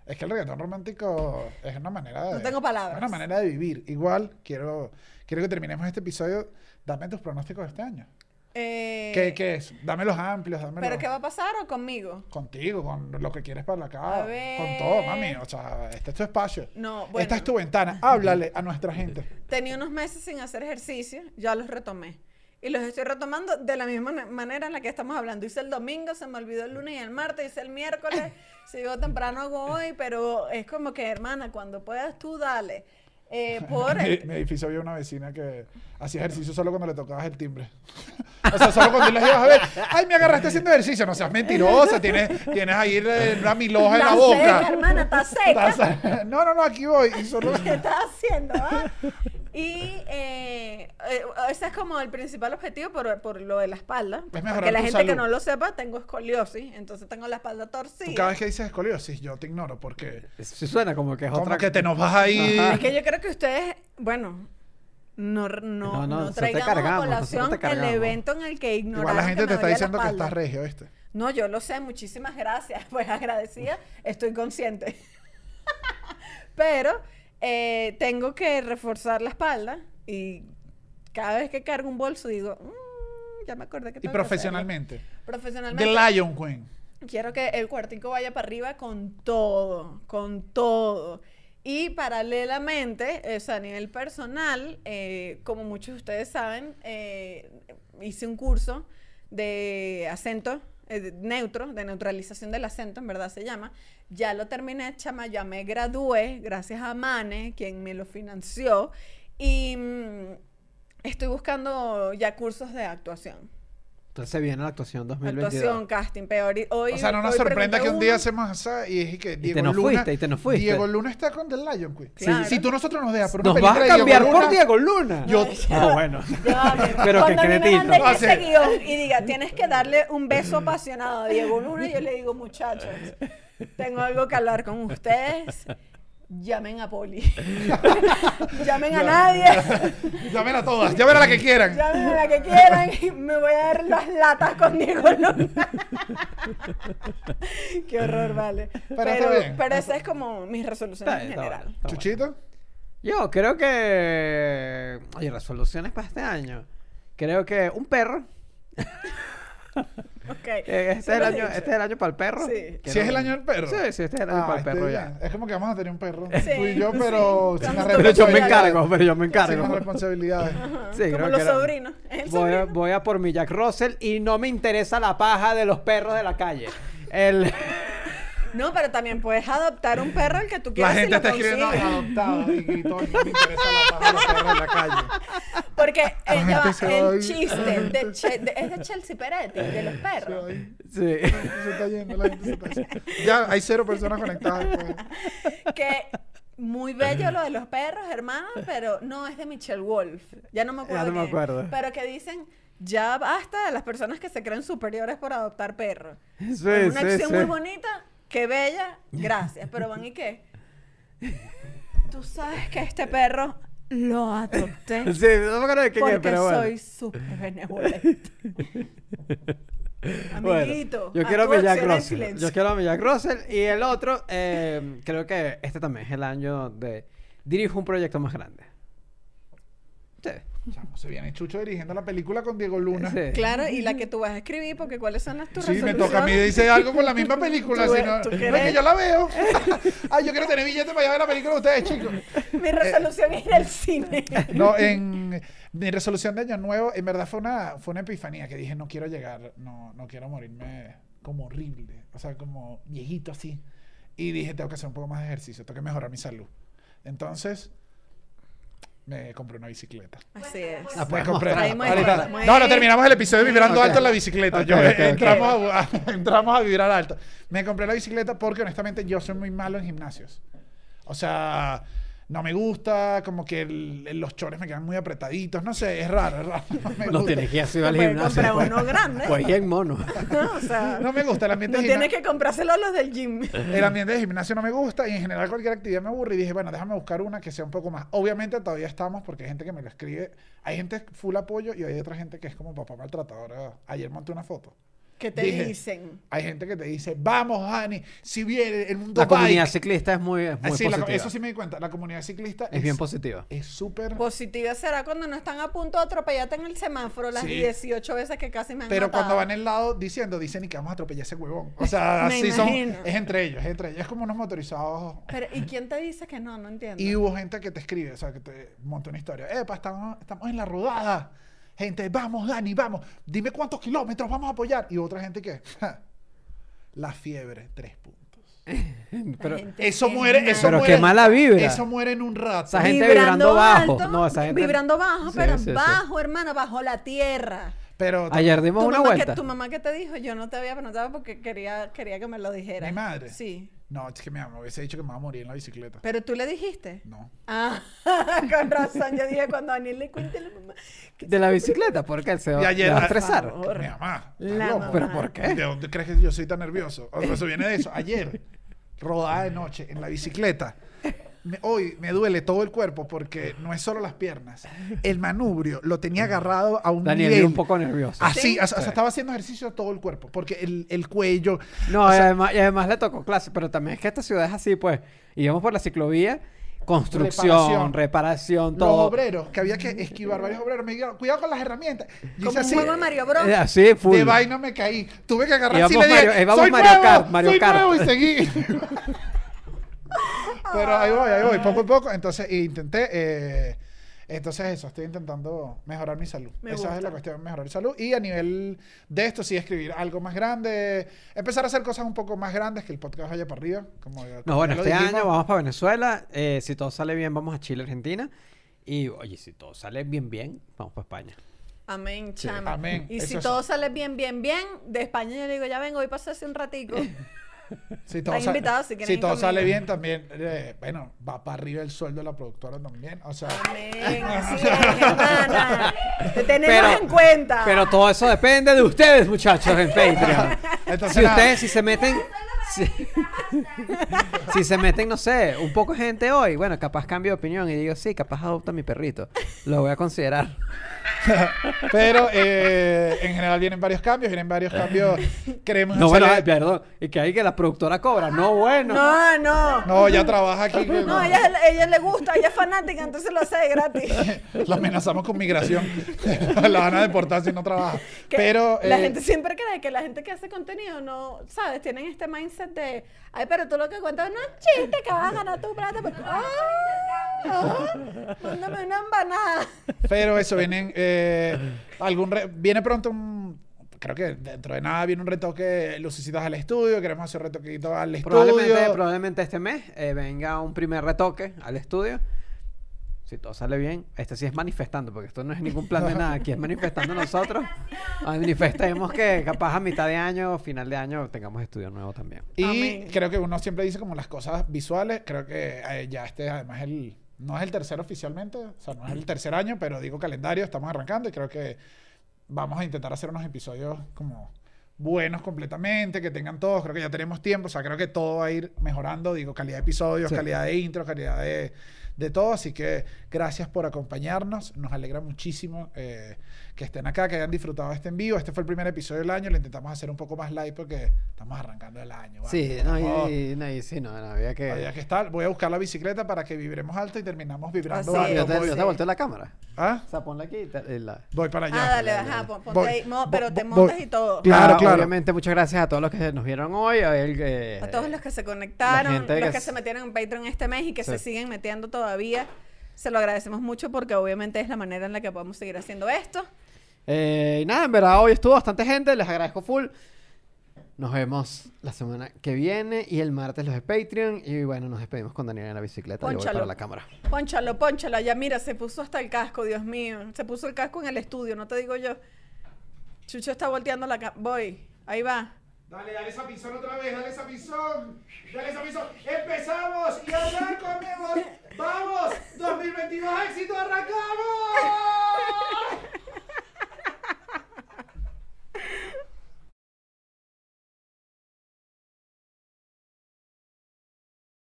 Es que el reggaetón romántico es una manera de. No tengo palabras. Es una manera de vivir. Igual, quiero, quiero que terminemos este episodio. Dame tus pronósticos de este año. Eh, ¿Qué, ¿Qué es? Dámelos amplios, dámelos. pero ¿qué va a pasar o conmigo? Contigo, con lo que quieres para la A casa. Con todo, mami. O sea, este es tu espacio. No, bueno. Esta es tu ventana. Háblale a nuestra gente. Tenía unos meses sin hacer ejercicio, ya los retomé. Y los estoy retomando de la misma manera en la que estamos hablando. Hice el domingo, se me olvidó el lunes y el martes, hice el miércoles, sigo temprano hago hoy, pero es como que, hermana, cuando puedas tú, dale. Eh, por En mi, mi edificio había una vecina que hacía ejercicio solo cuando le tocabas el timbre. o sea, solo cuando le ibas a ver. Ay, me agarraste haciendo ejercicio. No seas mentirosa. Tienes, tienes ahí una miloja en la boca. seca, hermana, está seca. Estás- No, no, no, aquí voy. Y solo... ¿Qué estás haciendo? ah? Y eh, eh, ese es como el principal objetivo por, por lo de la espalda. Es mejorar Porque la tu gente que no lo sepa, tengo escoliosis, entonces tengo la espalda Tú torcida. cada vez que dices escoliosis, yo te ignoro porque... Sí suena como que es Como otra que te nos vas ahí... Ajá. Es que yo creo que ustedes, bueno, no, no, No, no, traigamos a colación el evento en el que ignoraron Igual la gente que te está diciendo que estás regio, ¿viste? No, yo lo sé, muchísimas gracias. Pues agradecida, estoy consciente. Pero eh, tengo que reforzar la espalda y cada vez que cargo un bolso digo, "Mm, ya me acordé que Y tengo que hacerlo". profesionalmente. Profesionalmente. The Lion Queen. Quiero que el cuartico vaya para arriba con todo, con todo. Y paralelamente, o sea, a nivel personal, eh, como muchos de ustedes saben, eh, hice un curso de acento eh, de- neutro, de neutralización del acento, en verdad se llama. Ya lo terminé, chama, ya me gradué, gracias a Mane, quien me lo financió. Y mm, estoy buscando ya cursos de actuación. Entonces viene la actuación 2022. Actuación, casting, peor. y Hoy, O sea, no nos sorprenda que un día hacemos esa y es que Diego nos Luna. fuiste, y te nos fuiste. Diego Luna está con The Lion Queen. Claro. Si tú nosotros nos dejas por una Nos vas a cambiar Diego por Luna, Diego Luna. Yo- Ah, bueno. Pero qué cretino. Ah, ese guion y diga, tienes que darle un beso apasionado a Diego Luna, yo le digo, muchachos, tengo algo que hablar con ustedes. Llamen a Poli. Llamen a nadie. Llamen a todas, llamen a la que quieran. Llamen a la que quieran y me voy a dar las latas con Diego Luna. Qué horror, vale. Pero Pero, esa es como mis resoluciones Está en bien, está general. bueno. Chuchito. Yo creo que. Oye, resoluciones para este año. Creo que un perro. Ok. Eh, Este, ¿Sí es el año, este es el año para el perro. Sí. Si es el año del perro. Sí, sí, este es el año Ah, para el perro estoy ya. Es como que vamos a tener un perro. Sí, Tú y yo, sí. pero sin las Pero yo me encargo, pero yo me Sin las encargo. responsabilidades. Sí, creo Como que los era- sobrinos. ¿Es el Voy a, voy a por mi Jack Russell y no me interesa la paja de los perros de la calle. El... No, pero también puedes adoptar un perro al que tú La quieras. gente y lo está escribiendo adoptado y gritó, no me interesa la paja de los perros en la calle. Porque eh, La ya va, gente el chiste de Che- de- es de Chelsea Peretti, de los perros. Sí. la gente se está yendo, la gente se está yendo. Ya hay cero personas conectadas. pues. Que muy bello lo de los perros, hermano, pero no es de Michelle Wolf. Ya no me acuerdo. Ya no me quién acuerdo. Pero que dicen, ya basta de las personas que se creen superiores por adoptar perros. Sí, es una sí, acción sí. muy bonita, qué bella, gracias. Pero van y qué. Tú sabes que este perro lo adopté. Sí, no me acuerdo de quién es, Porque pero bueno. soy súper benevolente. Bueno, Amiguito. yo quiero a Jack Russell. Yo quiero a mi Jack Russell. Y el otro, eh, creo que este también es el año de dirijo un proyecto más grande. Chamo, se viene Chucho dirigiendo la película con Diego Luna. Sí. Claro, y la que tú vas a escribir, porque ¿cuáles son las tus Sí, me toca a mí decir algo con la misma película. Tú- si no, tú no es que yo la veo. Ay, yo quiero tener billete para ir a ver la película de ustedes, chicos. Mi resolución es ir al cine. No, en mi resolución de año nuevo, en verdad fue una, fue una epifanía que dije, no quiero llegar, no, no quiero morirme como horrible, o sea, como viejito así. Y dije, tengo que hacer un poco más de ejercicio, tengo que mejorar mi salud. Entonces, me compré una bicicleta. Así es. Ahí ahorita- muestra, no, no, terminamos el episodio vibrando alto en la bicicleta. Ok, Yo, ok, ok. entramos, A, entramos a vibrar alto. Me compré la bicicleta porque honestamente yo soy muy malo en gimnasios. O sea, no me gusta, como que el- los chores me quedan muy apretaditos. No sé, es raro, es raro. No me No gusta. tienes que ir así al gimnasio. comprar pues. uno grande. Pues en mono. No, o sea, No me gusta el ambiente no de tienes gimnasio. que comprárselo a los del gym. El ambiente de gimnasio no me gusta y en general cualquier actividad me aburre y dije, bueno, déjame buscar una que sea un poco más. Obviamente todavía estamos porque hay gente que me lo escribe. Hay gente full apoyo y hay otra gente que es como papá maltratadora. Ayer monté una foto. ¿Qué te Dije, dicen? Hay gente que te dice, vamos, Hani, si viene el mundo La comunidad bike". ciclista es muy, es muy sí, la- positiva. eso sí me di cuenta. La comunidad ciclista Es bien positiva. Es súper. Positiva será cuando no están a punto de atropellarte en el semáforo las Sí. 18 veces que casi me han Pero matado. cuando van en lado diciendo, dicen y que vamos a atropellar a ese huevón. O sea, así son. Es entre ellos, es entre ellos. Es como unos motorizados. Pero, ¿y quién te dice que no? No entiendo. Y hubo gente que te escribe, o sea, que te monta una historia. Epa, estamos, estamos en la rodada. Gente, vamos, Dani, vamos. Dime cuántos kilómetros vamos a apoyar. Y otra gente que, ja, la fiebre, tres puntos. Pero, Eso que muere, eso Pero muere. qué mala vibra. Eso muere en un rato. Esa gente vibrando bajo. alto, No, esa gente- Vibrando bajo, Sí, pero sí, sí. bajo, hermano, bajo la tierra. Pero Ayer dimos ¿Tu una vuelta. que, ¿Tu mamá qué te dijo? Yo no te había preguntado porque quería, quería que me lo dijera. Mi madre. Sí. No, es que mi mamá me hubiese dicho que me va a morir en la bicicleta. Pero tú le dijiste. No. Ah, con razón. Yo dije cuando Daniel le cuente a la mamá. De la bicicleta, porque él se va, Y ayer- va a Por estresar. Mi mamá. ¿estás La mamá. ¿Pero por qué? ¿De dónde crees que yo soy tan nervioso? O sea, eso viene de eso. Ayer, rodada de noche en la bicicleta. Me- hoy me duele todo el cuerpo porque no es solo las piernas. El manubrio lo tenía agarrado a un Daniel nivel. un poco nervioso. Así, ¿Sí? o sea, estaba haciendo ejercicio todo el cuerpo. Porque el, el cuello. No, y, sea, además, y además le tocó clase, pero también es que esta ciudad es así, pues. Íbamos por la ciclovía, construcción, Reparación. reparación, los todo. obreros, que había que esquivar varios obreros, me dijeron, cuidado con las herramientas. Yo Como un así, juego de Mario Bros. Eh, así, full. de vaina me caí. Tuve que agarrar Íbamos así y le dije, Mario- íbamos soy Mario nuevo, Kart, Mario soy Kart. nuevo y seguí. Pero ahí voy, ahí voy, poco a poco. Entonces intenté, eh, Entonces eso, estoy intentando mejorar mi salud. Me Esa es la cuestión, mejorar mi salud. Y a nivel de esto, sí, escribir algo más grande, empezar a hacer cosas un poco más grandes, que el podcast vaya para arriba. Como, como No, bueno, este dijimos. año vamos para Venezuela. eh, si todo sale bien, vamos a Chile, Argentina. Y, oye, si todo sale bien, bien, vamos para España. Amén, Sí, chama. amén. Y Eso si es- todo sale bien, bien, bien, de España yo le digo, ya vengo, voy a pasar hace un ratico. Si todo, si todo sale bien, también, eh, bueno, va para arriba el sueldo de la productora también. O sea, Amén. Te tenemos Pero- en cuenta. Pero todo eso depende de ustedes, muchachos, en Patreon. Entonces, si nada. ustedes, si se meten... Si, si se meten, no sé, un poco de gente hoy, bueno, capaz cambio de opinión y digo, sí, capaz adopta a mi perrito. Lo voy a considerar. pero eh, en general vienen varios cambios, vienen varios cambios. Queremos No, bueno, ay, perdón. Y que hay que la productora cobra. No, bueno. No, no. No, ya trabaja aquí. No, no. ella, ella le gusta, ella es fanática, entonces lo hace de gratis. La amenazamos con migración. la van a deportar si no trabaja. Que Pero. la eh, gente siempre cree que la gente que hace contenido no, ¿sabes? Tienen este mindset de, ay, pero tú lo que cuentas no es chiste, que vas a ganar tu plata. Porque, ah, ah, mándame una empanada. Pero eso, vienen. eh, algún re- viene pronto un. Creo que dentro de nada viene un retoque lucecitas al estudio. Queremos hacer un retoquito al estudio. Probablemente, probablemente este mes eh, venga un primer retoque al estudio. Si todo sale bien, este sí es manifestando, porque esto no es ningún plan de nada, aquí es manifestando nosotros. Manifestemos que capaz a mitad de año, final de año, tengamos estudio nuevo también. Y Amén. creo que uno siempre dice como las cosas visuales. Creo que eh, ya este además el no es el tercero oficialmente, o sea, no es el tercer año, pero digo calendario, estamos arrancando y creo que vamos a intentar hacer unos episodios como buenos completamente, que tengan todos, creo que ya tenemos tiempo, o sea, creo que todo va a ir mejorando, digo, calidad de episodios, Sí. calidad de intro, calidad de, de todo, así que gracias por acompañarnos, nos alegra muchísimo eh, que estén acá, que hayan disfrutado este en vivo, este fue el primer episodio del año, lo intentamos hacer un poco más live porque estamos arrancando el año. vale, Sí, no, favor. y, no, y sí, no, no, había que... Había que estar, voy a buscar la bicicleta para que vibremos alto y terminamos vibrando Así yo alto. te, yo te volteo la cámara. ¿Ah? O sea, ponla aquí y te- y la... Voy para allá. Ah, dale, ajá, ponte Voy, ahí, voy, pero te montas voy. y todo. Claro, claro. Obviamente, muchas gracias a todos los que nos vieron hoy. A ver, que- A todos los que se conectaron, los que que se metieron en Patreon este mes y que Sí. se siguen metiendo todavía. Se lo agradecemos mucho porque obviamente es la manera en la que podemos seguir haciendo esto. Eh, y nada, en verdad hoy estuvo bastante gente, les agradezco full. Nos vemos la semana que viene y el martes los de Patreon. Y bueno, nos despedimos con Daniel en la bicicleta. Yo voy Pónchalo. para la cámara. Pónchalo, pónchalo. Ya mira, se puso hasta el casco, Dios mío. Se puso el casco en el estudio, no te digo yo. Chucho está volteando la cámara. Voy, ahí va. Dale, dale esa pisón otra vez, dale esa pisón. Dale esa pisón. Empezamos y arrancamos. ¡Vamos! ¡2022 éxito! ¡Arrancamos!